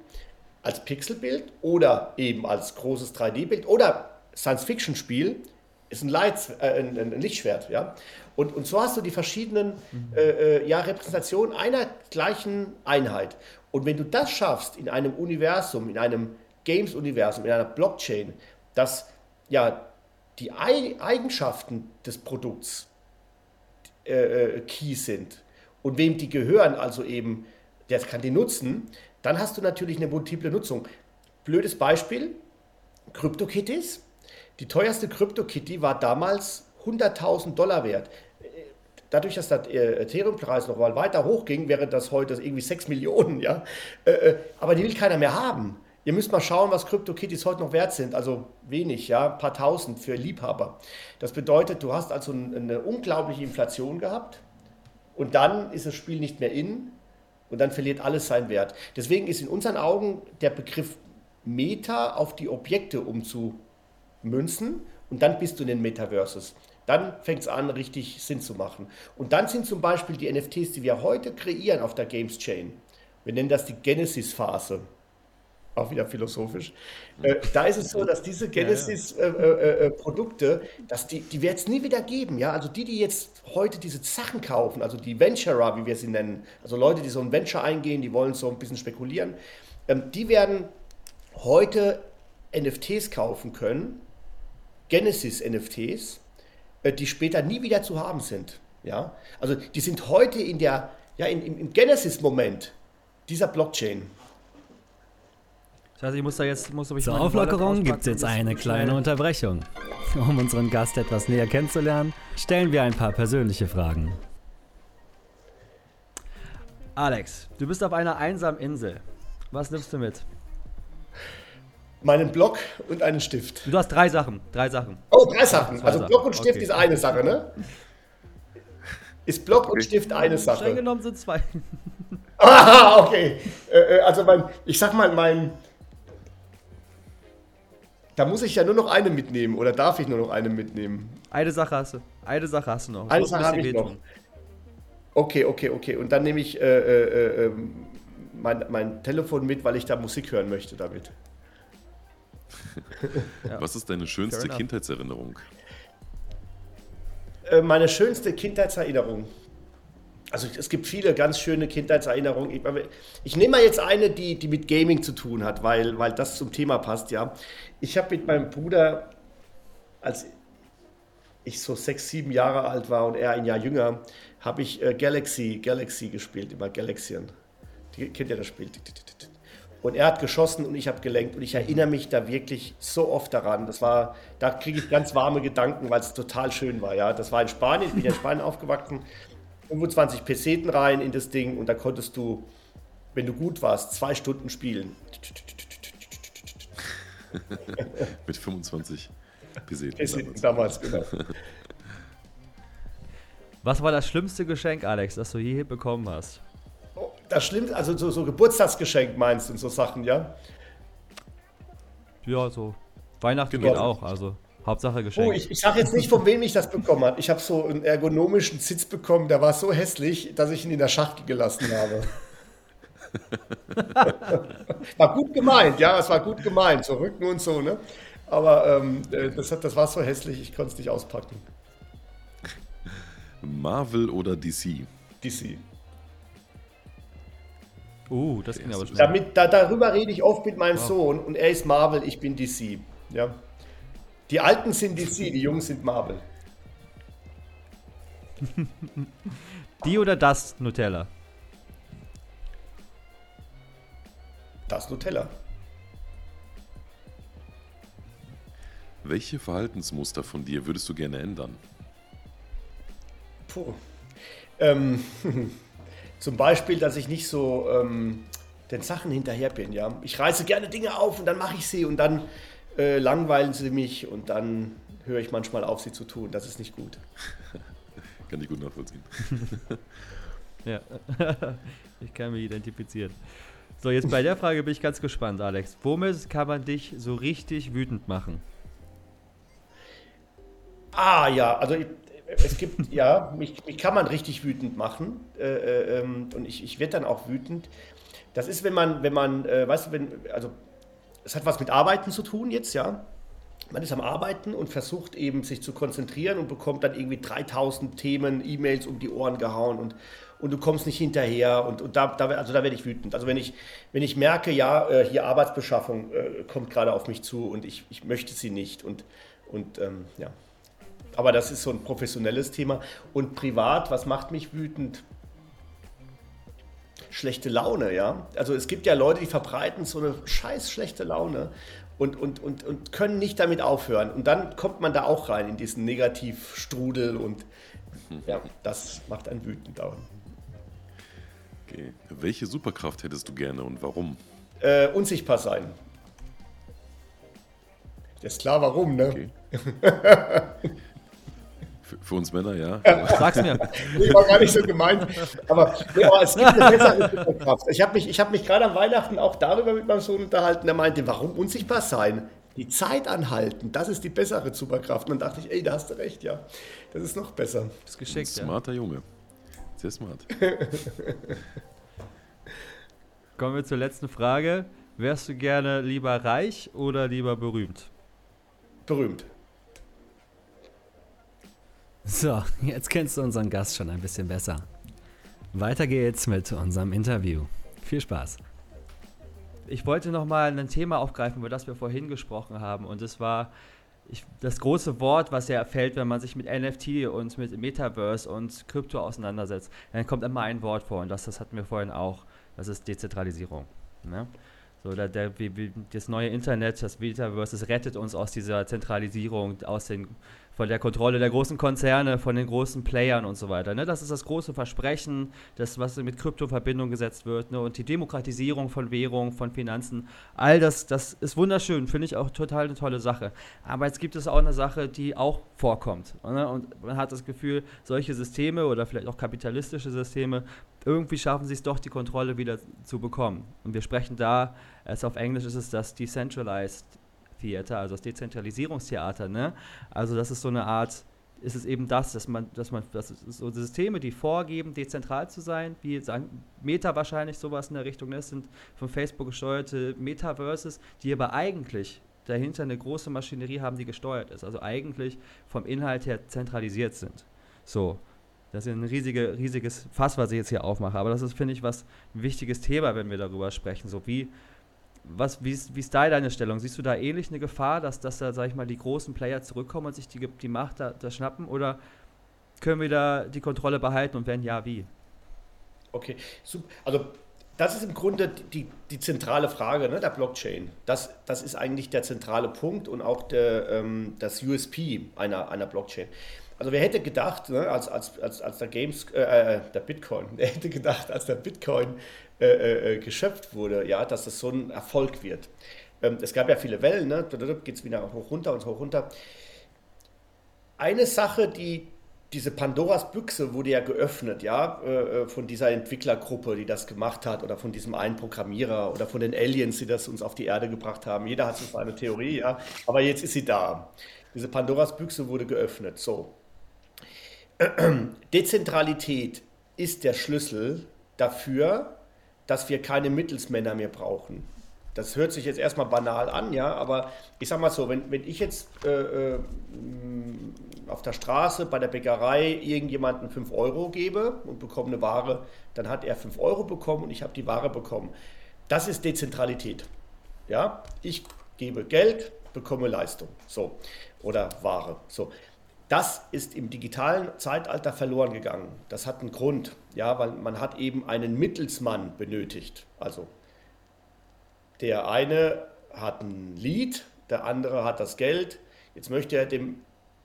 als Pixelbild oder eben als großes 3D-Bild oder Science-Fiction-Spiel ist ein, Light, äh, ein, ein, Lichtschwert, ja. Und, und so hast du die verschiedenen mhm. äh, ja, Repräsentationen einer gleichen Einheit. Und wenn du das schaffst in einem Universum, in einem Games-Universum, in einer Blockchain, dass ja die Eigenschaften des Produkts äh, äh, Key sind, und wem die gehören, also eben, der kann die nutzen, dann hast du natürlich eine multiple Nutzung. Blödes Beispiel, CryptoKitties. Die teuerste CryptoKitty war damals 100.000 Dollar wert. Dadurch, dass der Ethereum-Preis noch mal weiter hochging, wäre das heute irgendwie 6 Millionen, ja. Äh, äh, aber die will keiner mehr haben. Ihr müsst mal schauen, was CryptoKitties heute noch wert sind. Also wenig, ja, ein paar tausend für Liebhaber. Das bedeutet, du hast also eine unglaubliche Inflation gehabt und dann ist das Spiel nicht mehr in und dann verliert alles seinen Wert. Deswegen ist in unseren Augen der Begriff Meta auf die Objekte umzumünzen und dann bist du in den Metaverses. Dann fängt es an, richtig Sinn zu machen. Und dann sind zum Beispiel die NFTs, die wir heute kreieren auf der Games Chain, wir nennen das die Genesis-Phase auch wieder philosophisch. Äh, da ist es so, dass diese Genesis-Produkte, äh, äh, äh dass die, die wird es nie wieder geben. Ja? Also die, die jetzt heute diese Sachen kaufen, also die Venturer, wie wir sie nennen, also Leute, die so ein Venture eingehen, die wollen so ein bisschen spekulieren, ähm, die werden heute NFTs kaufen können, Genesis-NFTs, die später nie wieder zu haben sind. Ja? Also die sind heute in der, ja, in, im, im Genesis-Moment dieser Blockchain. Das heißt, ich muss da jetzt. Muss, ich Zur Auflockerung gibt es jetzt eine kleine Unterbrechung. Um unseren Gast etwas näher kennenzulernen, stellen wir ein paar persönliche Fragen. Alex, du bist auf einer einsamen Insel. Was nimmst du mit? Meinen Block und einen Stift. Du hast drei Sachen. Drei Sachen. Oh, drei Sachen. also Block und Stift okay. ist eine Sache, ne? Ist Block und Stift eine Sache? Streng genommen sind zwei. [LAUGHS] ah, okay. Äh, äh, also mein, ich sag mal, mein, da muss ich ja nur noch eine mitnehmen oder darf ich nur noch eine mitnehmen? Eine Sache hast du. Eine Sache hast du noch. Eine Sache habe ich noch. Okay, okay, okay. Und dann nehme ich äh, äh, äh, mein, mein Telefon mit, weil ich da Musik hören möchte damit. [LAUGHS] ja. Was ist deine schönste Kindheitserinnerung? Äh, meine schönste Kindheitserinnerung. Also es gibt viele ganz schöne Kindheitserinnerungen. Ich, ich, nehme mal jetzt eine, die, die mit Gaming zu tun hat, weil, weil das zum Thema passt, ja. Ich habe mit meinem Bruder, als ich so sechs, sieben Jahre alt war und er ein Jahr jünger, habe ich äh, Galaxy, Galaxy gespielt, immer Galaxian. Die, kennt ihr das Spiel? Und er hat geschossen und ich habe gelenkt. Und ich erinnere mich da wirklich so oft daran. Das war, da kriege ich ganz warme Gedanken, weil es total schön war. Ja, das war in Spanien. Ich bin in Spanien aufgewachsen. 25 Peseten rein in das Ding und da konntest du, wenn du gut warst, zwei Stunden spielen. [LAUGHS] Mit 25 Peseten, Peseten damals. damals, genau. Was war das schlimmste Geschenk, Alex, das du je bekommen hast? Oh, das Schlimmste, also so, so Geburtstagsgeschenk meinst du und so Sachen, ja? Ja, so. Weihnachten genau. geht auch, also. Hauptsache geschenkt. Oh, ich, ich sage jetzt nicht, von wem ich das bekommen habe. Ich habe so einen ergonomischen Sitz bekommen, der war so hässlich, dass ich ihn in der Schachtel gelassen habe. [LAUGHS] war gut gemeint, ja, es war gut gemeint, so Rücken und so, ne? Aber ähm, äh, das, hat, das war so hässlich, ich konnte es nicht auspacken. Marvel oder DC? DC. Uh, das ging aber schnell. Damit, da, darüber rede ich oft mit meinem wow. Sohn und er ist Marvel, ich bin DC. Ja. Die Alten sind DC, die Jungen sind Marvel. [LAUGHS] die oder das Nutella? Das Nutella. Welche Verhaltensmuster von dir würdest du gerne ändern? Puh. Ähm, [LAUGHS] zum Beispiel, dass ich nicht so ähm, den Sachen hinterher bin. Ja? Ich reiße gerne Dinge auf und dann mache ich sie und dann äh, langweilen sie mich und dann höre ich manchmal auf, sie zu tun. Das ist nicht gut. [LAUGHS] kann ich gut nachvollziehen. [LAUGHS] ja, [LAUGHS] ich kann mich identifizieren. So, jetzt bei der Frage bin ich ganz gespannt, Alex. Womit kann man dich so richtig wütend machen? Ah ja, also es gibt, ja, mich, mich, kann man richtig wütend machen äh, äh, ähm, und ich, ich werde dann auch wütend. Das ist, wenn man, wenn man, äh, weißt du, wenn, also es hat was mit Arbeiten zu tun jetzt, ja. Man ist am Arbeiten und versucht eben sich zu konzentrieren und bekommt dann irgendwie 3000 Themen, E-Mails um die Ohren gehauen und, und du kommst nicht hinterher und, und da, da, also da werde ich wütend. Also wenn ich, wenn ich merke, ja, äh, hier Arbeitsbeschaffung äh, kommt gerade auf mich zu und ich, ich möchte sie nicht und, und ähm, ja. Aber das ist so ein professionelles Thema. Und privat, was macht mich wütend? Schlechte Laune, ja. Also es gibt ja Leute, die verbreiten so eine scheiß schlechte Laune und, und, und, und können nicht damit aufhören. Und dann kommt man da auch rein in diesen Negativstrudel und ja, das macht einen wütend. Okay. Welche Superkraft hättest du gerne und warum? Äh, unsichtbar sein. Das ist klar, warum, ne? Okay. [LAUGHS] Für, für, uns Männer, ja. [LAUGHS] Sag's mir. nee, war gar nicht so gemeint. Aber, nee, aber es gibt eine bessere Superkraft. Ich habe mich, hab mich gerade am Weihnachten auch darüber mit meinem Sohn unterhalten. Der meinte, warum unsichtbar sein? Die Zeit anhalten, das ist die bessere Superkraft. Und dann dachte ich, ey, da hast du recht, ja. Das ist noch besser. Das ist geschickt. Smarter ja. Junge. Sehr smart. [LAUGHS] Kommen wir zur letzten Frage. Wärst du gerne lieber reich oder lieber berühmt? Berühmt. So, jetzt kennst du unseren Gast schon ein bisschen besser. Weiter geht's mit unserem Interview. Viel Spaß. Ich wollte nochmal ein Thema aufgreifen, über das wir vorhin gesprochen haben. Und das war ich, das große Wort, was ja fällt, wenn man sich mit NFT und mit Metaverse und Krypto auseinandersetzt. Dann kommt immer ein Wort vor. Und das, das hatten wir vorhin auch. Das ist Dezentralisierung. Ne? So, der, der, das neue Internet, das Metaverse, das rettet uns aus dieser Zentralisierung, aus den von der Kontrolle der großen Konzerne, von den großen Playern und so weiter. Ne? Das ist das große Versprechen, das, was mit Krypto in Verbindung gesetzt wird. Ne? Und die Demokratisierung von Währung, von Finanzen, all das, das ist wunderschön, finde ich auch total eine tolle Sache. Aber jetzt gibt es auch eine Sache, die auch vorkommt. Ne? Und man hat das Gefühl, solche Systeme oder vielleicht auch kapitalistische Systeme, irgendwie schaffen sie es doch, die Kontrolle wieder zu bekommen. Und wir sprechen da, also auf Englisch ist es das Decentralized Theater, also das Dezentralisierungstheater, ne? Also das ist so eine Art, ist es eben das, dass man, dass man, das so Systeme, die vorgeben, dezentral zu sein, wie sagen Meta wahrscheinlich sowas in der Richtung, ne? das sind von Facebook gesteuerte Metaverses, die aber eigentlich dahinter eine große Maschinerie haben, die gesteuert ist, also eigentlich vom Inhalt her zentralisiert sind. So, das ist ein riesige, riesiges Fass, was ich jetzt hier aufmache. Aber das ist, finde ich, was ein wichtiges Thema, wenn wir darüber sprechen. So wie was, wie, ist, wie ist da deine Stellung? Siehst du da ähnlich eine Gefahr, dass, dass da, sag ich mal, die großen Player zurückkommen und sich die, die Macht da, da schnappen? Oder können wir da die Kontrolle behalten und wenn ja, wie? Okay. Also das ist im Grunde die, die zentrale Frage ne, der Blockchain. Das, das ist eigentlich der zentrale Punkt und auch der, ähm, das USP einer, einer Blockchain. Also wer hätte gedacht, ne, als, als, als, als der Games, äh, äh der Bitcoin, [LAUGHS] wer hätte gedacht, als der Bitcoin äh, äh, äh, geschöpft wurde, ja, dass das so ein Erfolg wird. Ähm, es gab ja viele Wellen, ne? geht es wieder hoch runter und hoch runter. Eine Sache, die diese Pandoras Büchse wurde ja geöffnet, ja, äh, äh, von dieser Entwicklergruppe, die das gemacht hat, oder von diesem einen Programmierer oder von den Aliens, die das uns auf die Erde gebracht haben. Jeder hat so seine Theorie, ja, aber jetzt ist sie da. Diese Pandoras Büchse wurde geöffnet. So. [CLEARS THROAT] Dezentralität ist der Schlüssel dafür, dass wir keine Mittelsmänner mehr brauchen. Das hört sich jetzt erstmal banal an, ja, aber ich sag mal so, wenn, wenn ich jetzt äh, äh, auf der Straße bei der Bäckerei irgendjemanden 5 Euro gebe und bekomme eine Ware, dann hat er 5 Euro bekommen und ich habe die Ware bekommen. Das ist Dezentralität. Ja, ich gebe Geld, bekomme Leistung. So. Oder Ware. So. Das ist im digitalen Zeitalter verloren gegangen. Das hat einen Grund, ja, weil man hat eben einen Mittelsmann benötigt. Also der eine hat ein Lied, der andere hat das Geld. Jetzt möchte er dem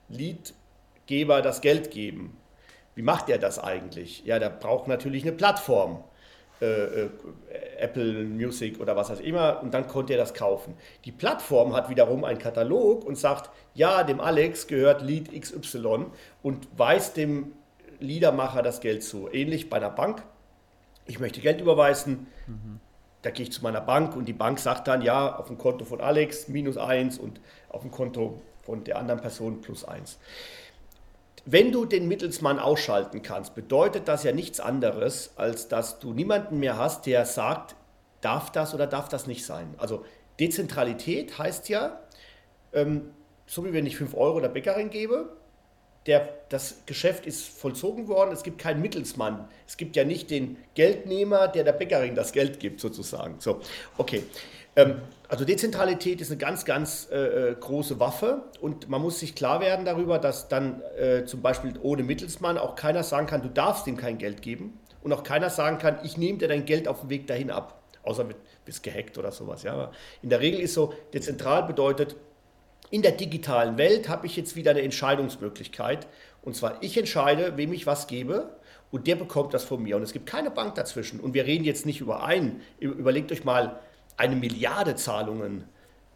Liedgeber das Geld geben. Wie macht er das eigentlich? Ja, der braucht natürlich eine Plattform. Äh, äh, Apple Music oder was auch immer und dann konnte er das kaufen. Die Plattform hat wiederum einen Katalog und sagt, ja, dem Alex gehört Lied XY und weist dem Liedermacher das Geld zu. Ähnlich bei einer Bank. Ich möchte Geld überweisen. Mhm da gehe ich zu meiner Bank und die Bank sagt dann, ja, auf dem Konto von Alex minus eins und auf dem Konto von der anderen Person plus eins. Wenn du den Mittelsmann ausschalten kannst, bedeutet das ja nichts anderes, als dass du niemanden mehr hast, der sagt, darf das oder darf das nicht sein. Also Dezentralität heißt ja, ähm, so wie wenn ich 5 Euro der Bäckerin gebe, der, das Geschäft ist vollzogen worden, es gibt keinen Mittelsmann. Es gibt ja nicht den Geldnehmer, der der Bäckerin das Geld gibt, sozusagen. So, okay. Ähm, also Dezentralität ist eine ganz, ganz äh, äh, große Waffe und man muss sich klar werden darüber, dass dann äh, zum Beispiel ohne Mittelsmann auch keiner sagen kann, du darfst ihm kein Geld geben und auch keiner sagen kann, ich nehme dir dein Geld auf dem Weg dahin ab. Außer du bist gehackt oder sowas. Ja. Aber in der Regel ist so, dezentral bedeutet, in der digitalen Welt habe ich jetzt wieder eine Entscheidungsmöglichkeit. Und zwar, ich entscheide, wem ich was gebe und der bekommt das von mir. Und es gibt keine Bank dazwischen. Und wir reden jetzt nicht über einen. Überlegt euch mal eine Milliarde Zahlungen.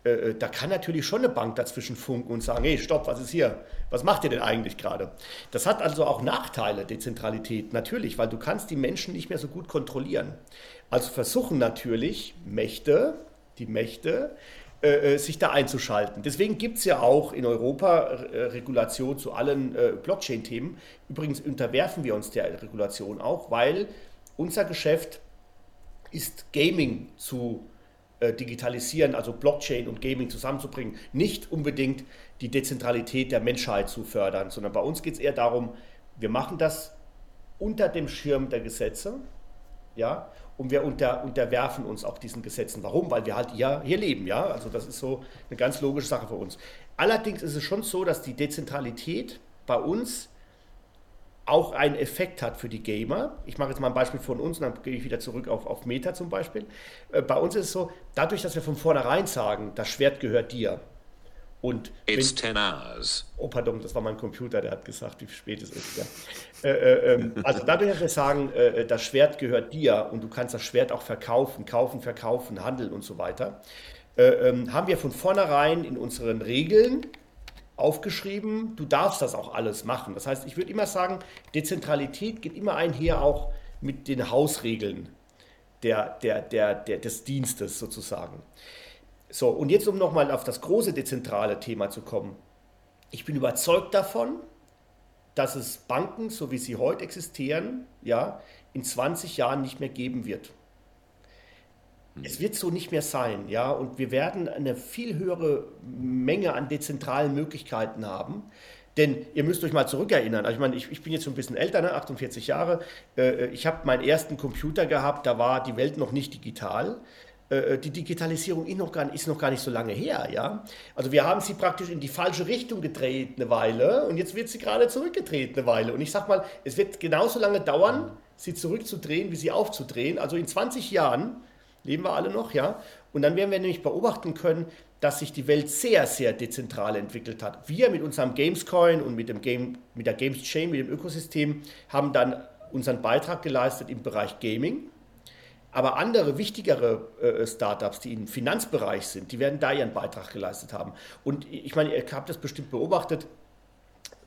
Äh, äh, da kann natürlich schon eine Bank dazwischen funken und sagen, hey, stopp, was ist hier? Was macht ihr denn eigentlich gerade? Das hat also auch Nachteile, Dezentralität, natürlich, weil du kannst die Menschen nicht mehr so gut kontrollieren. Also versuchen natürlich Mächte, die Mächte, äh, äh, sich da einzuschalten. Deswegen gibt es ja auch in Europa Regulation zu allen Blockchain-Themen. Übrigens unterwerfen wir uns der Regulation auch, weil unser Geschäft ist Gaming zu digitalisieren, also Blockchain und Gaming zusammenzubringen, nicht unbedingt die Dezentralität der Menschheit zu fördern, sondern bei uns geht es eher darum, wir machen das unter dem Schirm der Gesetze, ja, und wir unter, unterwerfen uns auch diesen Gesetzen. Warum? Weil wir halt hier, hier leben, ja. Also das ist so eine ganz logische Sache für uns. Allerdings ist es schon so, dass die Dezentralität bei uns auch einen Effekt hat für die Gamer. Ich mache jetzt mal ein Beispiel von uns und dann gehe ich wieder zurück auf, auf Meta zum Beispiel. Äh, bei uns ist es so, dadurch, dass wir von vornherein sagen, das Schwert gehört dir, und It's 10 hours. Oh, pardon, das war mein Computer, der hat gesagt, wie spät es ist. Ja. Äh, äh, ähm, also dadurch, dass wir sagen, äh, das Schwert gehört dir und du kannst das Schwert auch verkaufen, kaufen, verkaufen, handeln und so weiter, äh, ähm, haben wir von vornherein in unseren Regeln aufgeschrieben, du darfst das auch alles machen. Das heißt, ich würde immer sagen, Dezentralität geht immer einher auch mit den Hausregeln der, der, der, der, des Dienstes sozusagen. So, und jetzt um nochmal auf das große dezentrale Thema zu kommen. Ich bin überzeugt davon, dass es Banken, so wie sie heute existieren, ja, in 20 Jahren nicht mehr geben wird. Es wird so nicht mehr sein, ja, und wir werden eine viel höhere Menge an dezentralen Möglichkeiten haben. Denn ihr müsst euch mal zurückerinnern. Also ich meine, ich, ich bin jetzt schon ein bisschen älter, ne, 48 Jahre. Äh, ich habe meinen ersten Computer gehabt, da war die Welt noch nicht digital. Äh, äh, die Digitalisierung ist noch, gar, ist noch gar nicht so lange her. Ja? Also wir haben sie praktisch in die falsche Richtung gedreht eine Weile und jetzt wird sie gerade zurückgedreht eine Weile. Und ich sage mal, es wird genauso lange dauern, sie zurückzudrehen, wie sie aufzudrehen. Also in 20 Jahren leben wir alle noch, ja. Und dann werden wir nämlich beobachten können, dass sich die Welt sehr, sehr dezentral entwickelt hat. Wir mit unserem Gamescoin und mit, dem Game, mit der Games Chain, mit dem Ökosystem, haben dann unseren Beitrag geleistet im Bereich Gaming. Aber andere, wichtigere äh, Startups, die im Finanzbereich sind, die werden da ihren Beitrag geleistet haben. Und ich meine, ihr habt das bestimmt beobachtet,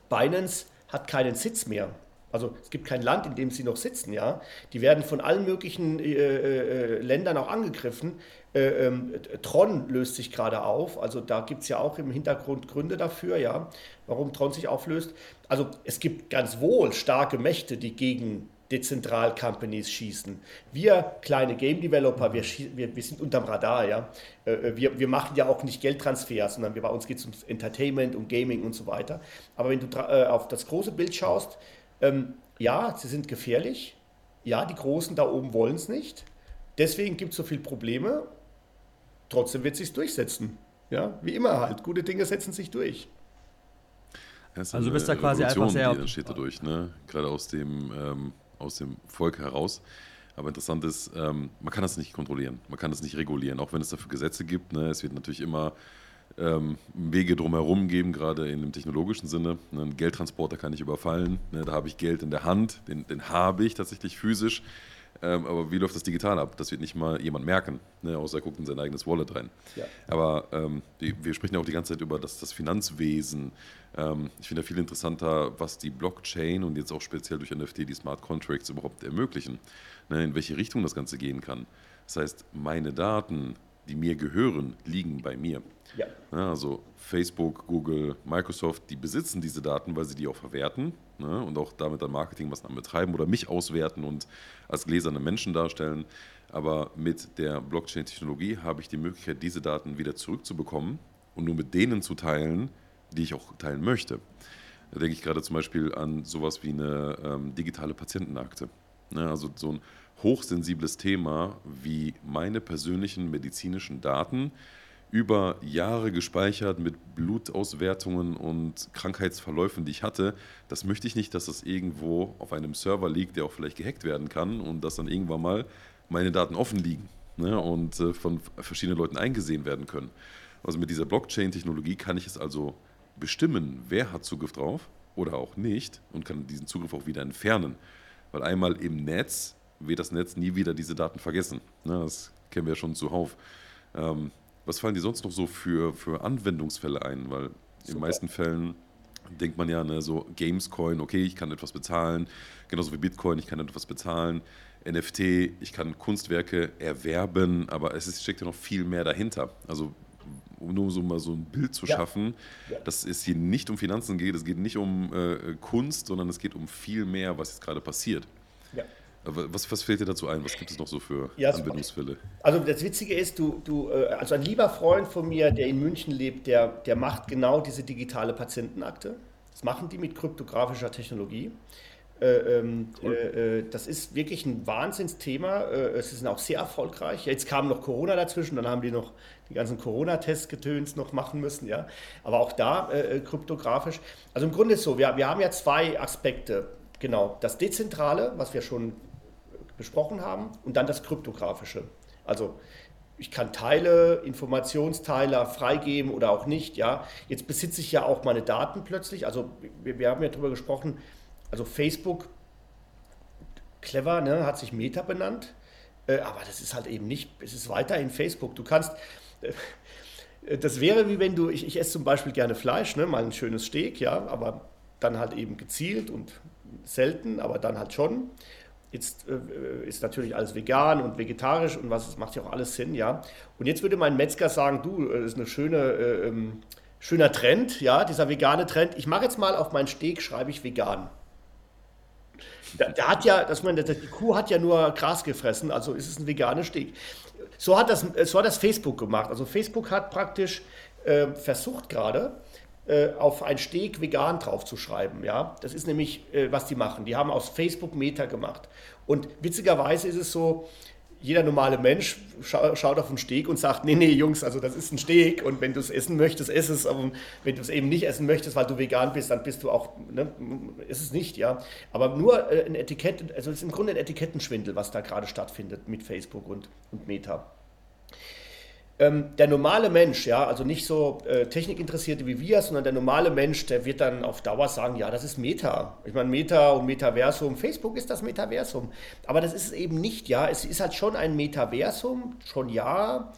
Binance hat keinen Sitz mehr. Also es gibt kein Land, in dem sie noch sitzen, ja. Die werden von allen möglichen äh, äh, Ländern auch angegriffen. Äh, ähm, Tron löst sich gerade auf, also da gibt es ja auch im Hintergrund Gründe dafür, ja, warum Tron sich auflöst. Also es gibt ganz wohl starke Mächte, die gegen Dezentral-Companies schießen. Wir kleine Game Developer, wir, wir, wir sind unterm Radar, ja. Äh, äh, wir, wir machen ja auch nicht Geldtransfers, sondern wir, bei uns geht es um Entertainment, um Gaming und so weiter. Aber wenn du äh, auf das große Bild schaust, ähm, ja, sie sind gefährlich. Ja, die Großen da oben wollen es nicht. Deswegen gibt es so viele Probleme. Trotzdem wird es sich durchsetzen. Ja, wie immer halt. Gute Dinge setzen sich durch. also du bist da quasi Revolution, einfach sehr... Die entsteht dadurch, ne? gerade aus dem, ähm, aus dem Volk heraus. Aber interessant ist, ähm, man kann das nicht kontrollieren, man kann das nicht regulieren, auch wenn es dafür Gesetze gibt. Ne? Es wird natürlich immer ähm, Wege drumherum geben, gerade in dem technologischen Sinne. Einen Geldtransporter kann ich überfallen, ne, da habe ich Geld in der Hand, den, den habe ich tatsächlich physisch. Ähm, aber wie läuft das digital ab? Das wird nicht mal jemand merken, ne, außer er guckt in sein eigenes Wallet rein. Ja. Aber ähm, die, wir sprechen ja auch die ganze Zeit über das, das Finanzwesen. Ähm, ich finde ja viel interessanter, was die Blockchain und jetzt auch speziell durch NFT die Smart Contracts überhaupt ermöglichen, ne, in welche Richtung das Ganze gehen kann. Das heißt, meine Daten, die mir gehören, liegen bei mir. Ja. ja. also Facebook, Google, Microsoft, die besitzen diese Daten, weil sie die auch verwerten ne, und auch damit dann Marketingmaßnahmen betreiben oder mich auswerten und als gläserne Menschen darstellen. Aber mit der Blockchain-Technologie habe ich die Möglichkeit, diese Daten wieder zurückzubekommen und nur mit denen zu teilen, die ich auch teilen möchte. Da denke ich gerade zum Beispiel an sowas wie eine ähm, digitale Patientenakte. Ne, also so ein hochsensibles Thema wie meine persönlichen medizinischen Daten über Jahre gespeichert mit Blutauswertungen und Krankheitsverläufen, die ich hatte. Das möchte ich nicht, dass das irgendwo auf einem Server liegt, der auch vielleicht gehackt werden kann und dass dann irgendwann mal meine Daten offen liegen ne, und äh, von verschiedenen Leuten eingesehen werden können. Also mit dieser Blockchain-Technologie kann ich es also bestimmen, wer hat Zugriff drauf oder auch nicht und kann diesen Zugriff auch wieder entfernen. Weil einmal im Netz wird das Netz nie wieder diese Daten vergessen. Ne, das kennen wir ja schon zuhauf. Ähm, was fallen dir sonst noch so für, für Anwendungsfälle ein? Weil in den meisten Fällen denkt man ja, ne, so Gamescoin, okay, ich kann etwas bezahlen, genauso wie Bitcoin, ich kann etwas bezahlen. NFT, ich kann Kunstwerke erwerben, aber es ist, steckt ja noch viel mehr dahinter. Also um nur so mal so ein Bild zu ja. schaffen, ja. dass es hier nicht um Finanzen geht, es geht nicht um äh, Kunst, sondern es geht um viel mehr, was jetzt gerade passiert. Ja. Was, was fällt dir dazu ein? Was gibt es noch so für ja, Anwendungsfälle? Also das Witzige ist, du, du, äh, also ein lieber Freund von mir, der in München lebt, der, der macht genau diese digitale Patientenakte. Das machen die mit kryptografischer Technologie. Äh, ähm, cool. äh, das ist wirklich ein Wahnsinnsthema. Äh, es ist auch sehr erfolgreich. Jetzt kam noch Corona dazwischen, dann haben die noch die ganzen Corona-Testgetöns noch machen müssen, ja. Aber auch da äh, äh, kryptografisch. Also im Grunde ist so, wir, wir haben ja zwei Aspekte. Genau, das Dezentrale, was wir schon besprochen haben, und dann das Kryptografische. Also ich kann Teile, Informationsteiler freigeben oder auch nicht. Ja, jetzt besitze ich ja auch meine Daten plötzlich. Also wir, wir haben ja darüber gesprochen. Also Facebook, clever, ne, hat sich Meta benannt, äh, aber das ist halt eben nicht. Es ist weiterhin Facebook. Du kannst äh, das wäre wie wenn du, ich, ich, esse zum Beispiel gerne Fleisch, ne, mal ein schönes Steak, ja, aber dann halt eben gezielt und selten, aber dann halt schon. Jetzt äh, ist natürlich alles vegan und vegetarisch und was, das macht ja auch alles Sinn, ja. Und jetzt würde mein Metzger sagen, du, das ist eine schöne, äh, ähm, schöner Trend, ja, dieser vegane Trend. Ich mache jetzt mal auf mein Steak, schreibe ich vegan. Der, der hat ja, das, meine, die Kuh hat ja nur Gras gefressen, also ist es ein veganes Steak. So hat das, so hat das Facebook gemacht. Also Facebook hat praktisch äh, versucht gerade, äh, auf ein Steg vegan draufzuschreiben. Ja? Das ist nämlich, äh, was die machen. Die haben aus Facebook Meta gemacht. Und witzigerweise ist es so, jeder normale Mensch scha schaut auf einen Steg und sagt, nee, nee, Jungs, also das ist ein Steg und wenn du es essen möchtest, ess es, aber wenn du es eben nicht essen möchtest, weil du vegan bist, dann bist du auch, ne, ist es nicht, ja. Aber nur äh, ein Etikett, also es ist im Grunde ein Etikettenschwindel, was da gerade stattfindet mit Facebook und, und Meta. Ähm, der normale Mensch, ja, also nicht so äh, Technikinteressierte wie wir, sondern der normale Mensch, der wird dann auf Dauer sagen, ja, das ist Meta. Ich meine, Meta und Metaversum, Facebook ist das Metaversum. Aber das ist es eben nicht, ja. Es ist halt schon ein Metaversum, schon ja.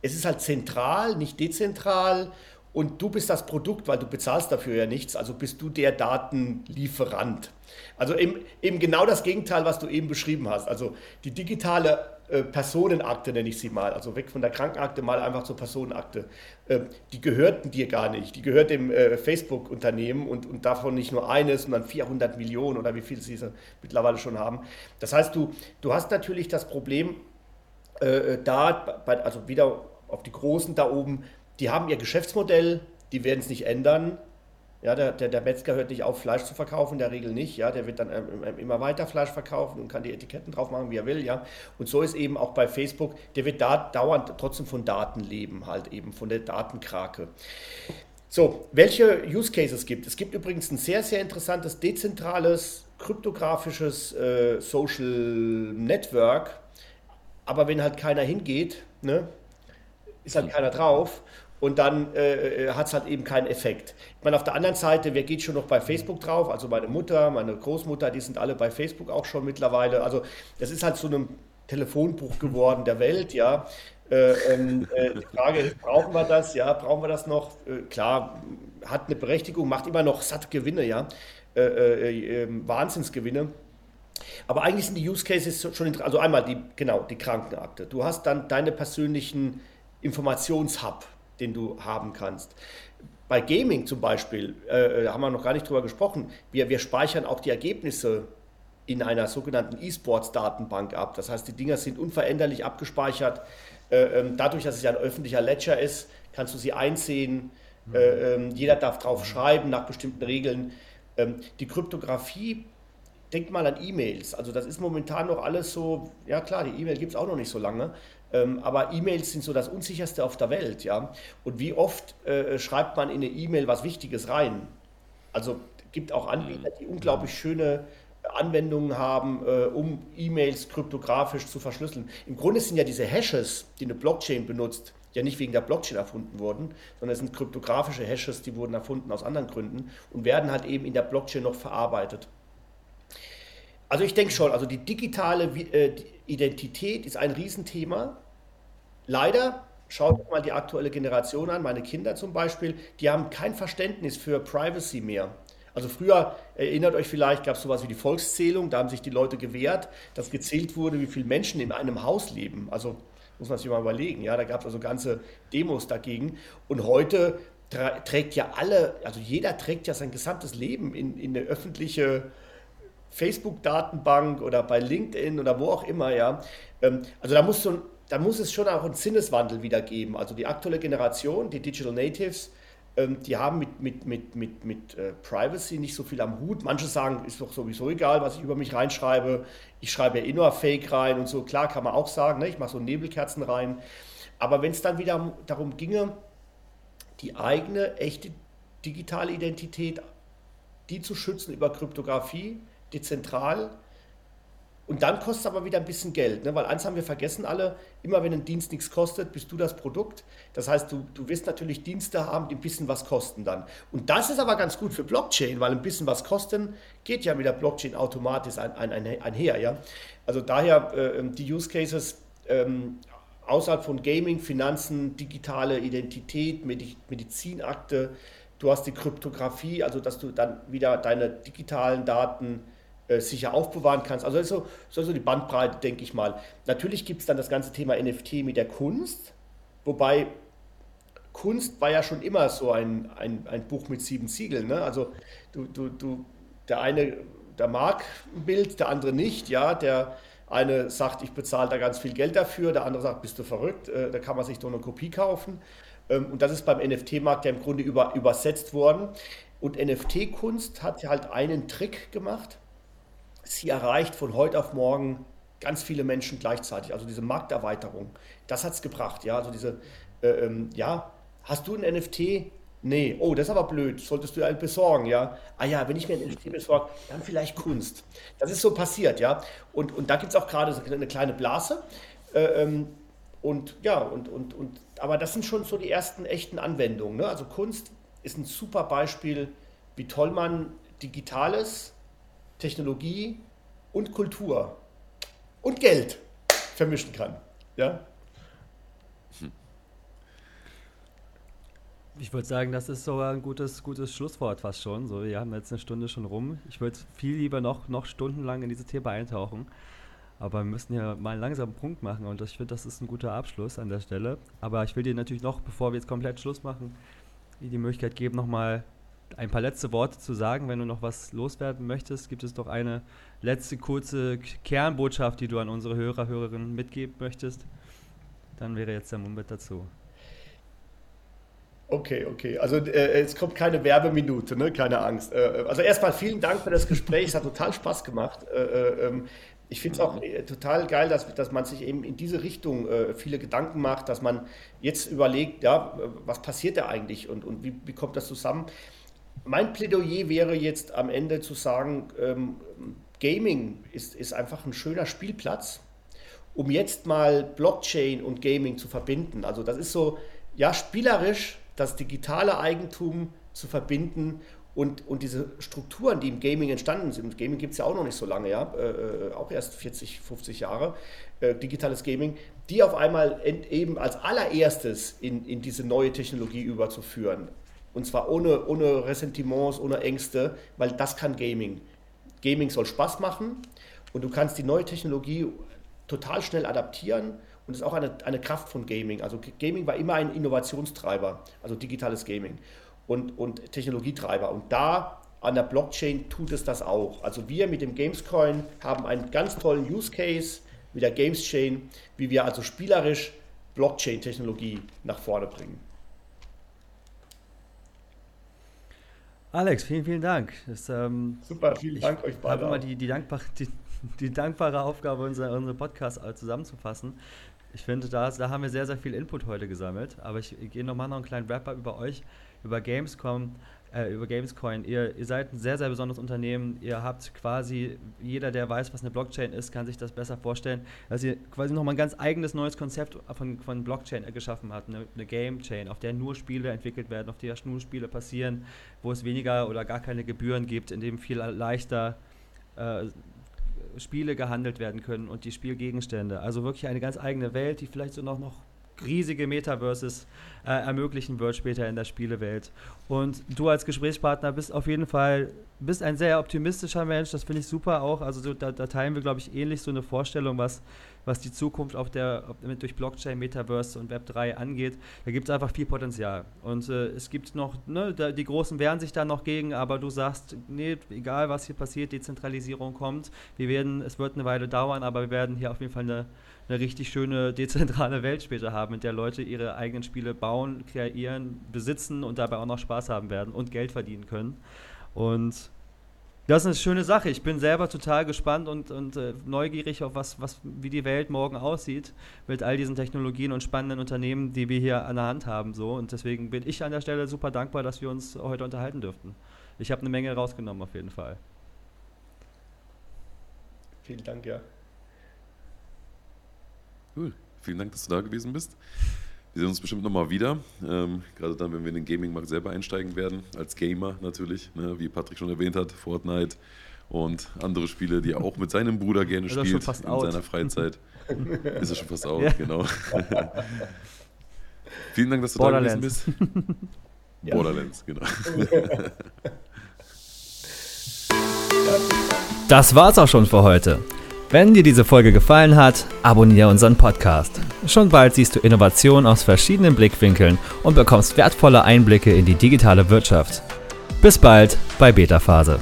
Es ist halt zentral, nicht dezentral. Und du bist das Produkt, weil du bezahlst dafür ja nichts, also bist du der Datenlieferant. Also eben, eben genau das Gegenteil, was du eben beschrieben hast. Also die digitale äh, Personenakte nenne ich sie mal, also weg von der Krankenakte mal einfach zur Personenakte. Äh, die gehörten dir gar nicht, die gehört dem äh, Facebook-Unternehmen und, und davon nicht nur eines, sondern 400 Millionen oder wie viel sie mittlerweile schon haben. Das heißt, du, du hast natürlich das Problem, äh, da, bei, also wieder auf die Großen da oben, die haben ihr Geschäftsmodell, die werden es nicht ändern. Ja, der, der, der, Metzger hört nicht auf, Fleisch zu verkaufen, in der Regel nicht. Ja, der wird dann ähm, ähm, immer weiter Fleisch verkaufen und kann die Etiketten drauf machen, wie er will. Ja, und so ist eben auch bei Facebook, der wird da dauernd trotzdem von Daten leben, halt eben von der Datenkrake. So, welche Use Cases gibt es? Es gibt übrigens ein sehr, sehr interessantes dezentrales kryptografisches äh, Social Network, aber wenn halt keiner hingeht, ne, ist halt keiner drauf und dann äh, äh hat es halt eben keinen Effekt. Ich meine, auf der anderen Seite, wer geht schon noch bei Facebook drauf? Also meine Mutter, meine Großmutter, die sind alle bei Facebook auch schon mittlerweile. Also das ist halt so ein Telefonbuch geworden der Welt, ja. Äh, ähm, äh, die Frage ist, brauchen wir das? Ja, brauchen wir das noch? Äh, klar, hat eine Berechtigung, macht immer noch satt Gewinne, ja. Äh, ähm, Wahnsinnsgewinne. Aber eigentlich sind die Use Cases schon interessant. Also einmal die, genau, die Krankenakte. Du hast dann deine persönlichen Informationshub, den du haben kannst. Bei Gaming zum Beispiel, äh, haben wir noch gar nicht drüber gesprochen, wir, wir speichern auch die Ergebnisse in einer sogenannten E-Sports-Datenbank ab. Das heißt, die Dinger sind unveränderlich abgespeichert. Äh, ähm, dadurch, dass es ja ein öffentlicher Ledger ist, kannst du sie einsehen. Mhm. Äh, ähm, jeder darf drauf schreiben nach bestimmten Regeln. Ähm, die Kryptographie, denkt mal an E-Mails. Also das ist momentan noch alles so, ja klar, die E-Mail gibt es auch noch nicht so lange. Ähm, aber E-Mails sind so das unsicherste auf der Welt, ja. Und wie oft äh, schreibt man in eine E-Mail was Wichtiges rein? Also gibt auch Anbieter, die unglaublich schöne Anwendungen haben, äh, um E-Mails kryptografisch zu verschlüsseln. Im Grunde sind ja diese Hashes, die eine Blockchain benutzt, ja nicht wegen der Blockchain erfunden worden, sondern es sind kryptografische Hashes, die wurden erfunden aus anderen Gründen und werden halt eben in der Blockchain noch verarbeitet. Also ich denke schon, also die digitale äh, Identität ist ein Riesenthema. Leider, schaut euch mal die aktuelle Generation an, meine Kinder zum Beispiel, die haben kein Verständnis für Privacy mehr. Also früher, erinnert euch vielleicht, gab es sowas wie die Volkszählung, da haben sich die Leute gewehrt, dass gezählt wurde, wie viele Menschen in einem Haus leben. Also muss man sich mal überlegen, ja, da gab es also ganze Demos dagegen. Und heute trägt ja alle, also jeder trägt ja sein gesamtes Leben in, in eine öffentliche Facebook-Datenbank oder bei LinkedIn oder wo auch immer, ja. Ähm, also da muss, so, da muss es schon auch einen Sinneswandel wieder geben. Also die aktuelle Generation, die Digital Natives, ähm, die haben mit, mit, mit, mit, mit äh, Privacy nicht so viel am Hut. Manche sagen, ist doch sowieso egal, was ich über mich reinschreibe. Ich schreibe ja eh nur Fake rein und so. Klar kann man auch sagen, ne? ich mache so Nebelkerzen rein. Aber wenn es dann wieder darum ginge, die eigene echte digitale Identität, die zu schützen über Kryptographie, dezentral. Und dann kostet es aber wieder ein bisschen Geld, ne? weil eins haben wir vergessen alle, immer wenn ein Dienst nichts kostet, bist du das Produkt. Das heißt, du, du wirst natürlich Dienste haben, die ein bisschen was kosten dann. Und das ist aber ganz gut für Blockchain, weil ein bisschen was kosten geht ja mit der Blockchain automatisch ein, ein, ein, einher. Ja? Also daher äh, die Use Cases ähm, außerhalb von Gaming, Finanzen, digitale Identität, Medizinakte, du hast die Kryptographie, also dass du dann wieder deine digitalen Daten sicher aufbewahren kannst. Also so, so, so die Bandbreite, denke ich mal. Natürlich gibt es dann das ganze Thema NFT mit der Kunst, wobei Kunst war ja schon immer so ein, ein, ein Buch mit sieben Siegeln. Ne? Also du, du, du, der eine, der mag ein Bild, der andere nicht, ja, der eine sagt, ich bezahle da ganz viel Geld dafür, der andere sagt, bist du verrückt, äh, da kann man sich doch eine Kopie kaufen. Ähm, und das ist beim NFT-Markt ja im Grunde über, übersetzt worden. Und NFT-Kunst hat halt einen Trick gemacht sie erreicht von heute auf morgen ganz viele Menschen gleichzeitig. Also diese Markterweiterung, das hat es gebracht. Ja, also diese, äh, ähm, ja, hast du ein NFT? Nee, oh, das ist aber blöd, solltest du einen besorgen, ja. Ah ja, wenn ich mir ein NFT besorge, dann vielleicht Kunst. Das ist so passiert, ja. Und, und da gibt es auch gerade so eine kleine Blase. Äh, ähm, und ja, und, und, und, aber das sind schon so die ersten echten Anwendungen. Ne? Also Kunst ist ein super Beispiel, wie toll man Digitales Technologie und Kultur und Geld vermischen kann. Ja? Ich würde sagen, das ist sogar ein gutes, gutes Schlusswort fast schon. So, wir haben jetzt eine Stunde schon rum. Ich würde viel lieber noch, noch stundenlang in diese Thema eintauchen. Aber wir müssen ja mal langsam einen Punkt machen und ich finde, das ist ein guter Abschluss an der Stelle. Aber ich will dir natürlich noch, bevor wir jetzt komplett Schluss machen, die Möglichkeit geben, nochmal ein paar letzte Worte zu sagen. Wenn du noch was loswerden möchtest, gibt es doch eine letzte kurze Kernbotschaft, die du an unsere Hörer, Hörerinnen mitgeben möchtest. Dann wäre jetzt der Moment dazu. Okay, okay. Also äh, es kommt keine Werbeminute, ne? keine Angst. Äh, also erstmal vielen Dank für das Gespräch. Es hat total Spaß gemacht. Äh, äh ähm, ich finde es auch äh, total geil, dass, dass man sich eben in diese Richtung äh, viele Gedanken macht, dass man jetzt überlegt, ja, was passiert da eigentlich und, und wie, wie kommt das zusammen? Mein Plädoyer wäre jetzt am Ende zu sagen, ähm, Gaming ist, ist einfach ein schöner Spielplatz, um jetzt mal Blockchain und Gaming zu verbinden. Also das ist so, ja, spielerisch das digitale Eigentum zu verbinden und, und diese Strukturen, die im Gaming entstanden sind, Gaming gibt es ja auch noch nicht so lange, ja, äh, äh auch erst 40, 50 Jahre, äh, digitales Gaming, die auf einmal eben als allererstes in, in diese neue Technologie überzuführen. Und zwar ohne, ohne Ressentiments, ohne Ängste, weil das kann Gaming. Gaming soll Spaß machen und du kannst die neue Technologie total schnell adaptieren und ist auch eine, eine Kraft von Gaming. Also Gaming war immer ein Innovationstreiber, also digitales Gaming und, und Technologietreiber. Und da an der Blockchain tut es das auch. Also wir mit dem Gamescoin haben einen ganz tollen Use Case mit der Gameschain, wie wir also spielerisch Blockchain-Technologie nach vorne bringen. Alex, vielen, vielen Dank. Das, ähm, Super, vielen Dank euch beiden. Ich habe immer die, die, dankbar, die, die, dankbare Aufgabe, unsere, unsere Podcasts zusammenzufassen. Ich finde, da, da haben wir sehr, sehr viel Input heute gesammelt. Aber ich, ich gehe nochmal noch einen kleinen Wrap-up über euch, über Gamescom, äh, über Gamescoin. Ihr, ihr seid ein sehr, sehr besonderes Unternehmen. Ihr habt quasi, jeder, der weiß, was eine Blockchain ist, kann sich das besser vorstellen, dass ihr quasi nochmal ein ganz eigenes neues Konzept von, von Blockchain geschaffen habt. Eine, eine Game Chain, auf der nur Spiele entwickelt werden, auf der nur Spiele passieren, wo es weniger oder gar keine Gebühren gibt, in dem viel leichter äh, Spiele gehandelt werden können und die Spielgegenstände. Also wirklich eine ganz eigene Welt, die vielleicht so noch, noch riesige Metaverses äh, ermöglichen wird später in der Spielewelt. Und du als Gesprächspartner bist auf jeden Fall bist ein sehr optimistischer Mensch, das finde ich super auch. Also so, da, da, teilen wir, glaube ich, ähnlich so eine Vorstellung, was, was die Zukunft auf der, durch Blockchain, Metaverse und Web 3 angeht. Da gibt es einfach viel Potenzial. Und äh, es gibt noch, ne, die Großen wehren sich da noch gegen, aber du sagst, nee, egal was hier passiert, Dezentralisierung kommt. Wir werden, es wird eine Weile dauern, aber wir werden hier auf jeden Fall eine eine richtig schöne [LAUGHS] dezentrale Welt später haben, in der Leute ihre eigenen Spiele bauen, kreieren, besitzen und dabei auch noch Spaß haben werden und Geld verdienen können. Und das ist eine schöne Sache. Ich bin selber total gespannt und, und äh, neugierig auf was, was, wie die Welt morgen aussieht mit all diesen Technologien und spannenden Unternehmen, die wir hier an der Hand haben. So. Und deswegen bin ich an der Stelle super dankbar, dass wir uns heute unterhalten dürften. Ich habe eine Menge rausgenommen auf jeden Fall. Vielen Dank, ja. Cool. Vielen Dank, dass du da gewesen bist. Wir sehen uns bestimmt nochmal wieder. Ähm, gerade dann, wenn wir in den Gaming-Markt selber einsteigen werden. Als Gamer natürlich, ne, wie Patrick schon erwähnt hat, Fortnite und andere Spiele, die er auch mit seinem Bruder gerne spielt in out. seiner Freizeit. [LAUGHS] Ist er schon fast out, ja. genau. [LAUGHS] Vielen Dank, dass du da gewesen bist. [LAUGHS] ja. Borderlands, genau. Das war's auch schon für heute. Wenn dir diese Folge gefallen hat, abonniere unseren Podcast. Schon bald siehst du Innovationen aus verschiedenen Blickwinkeln und bekommst wertvolle Einblicke in die digitale Wirtschaft. Bis bald bei Beta Phase.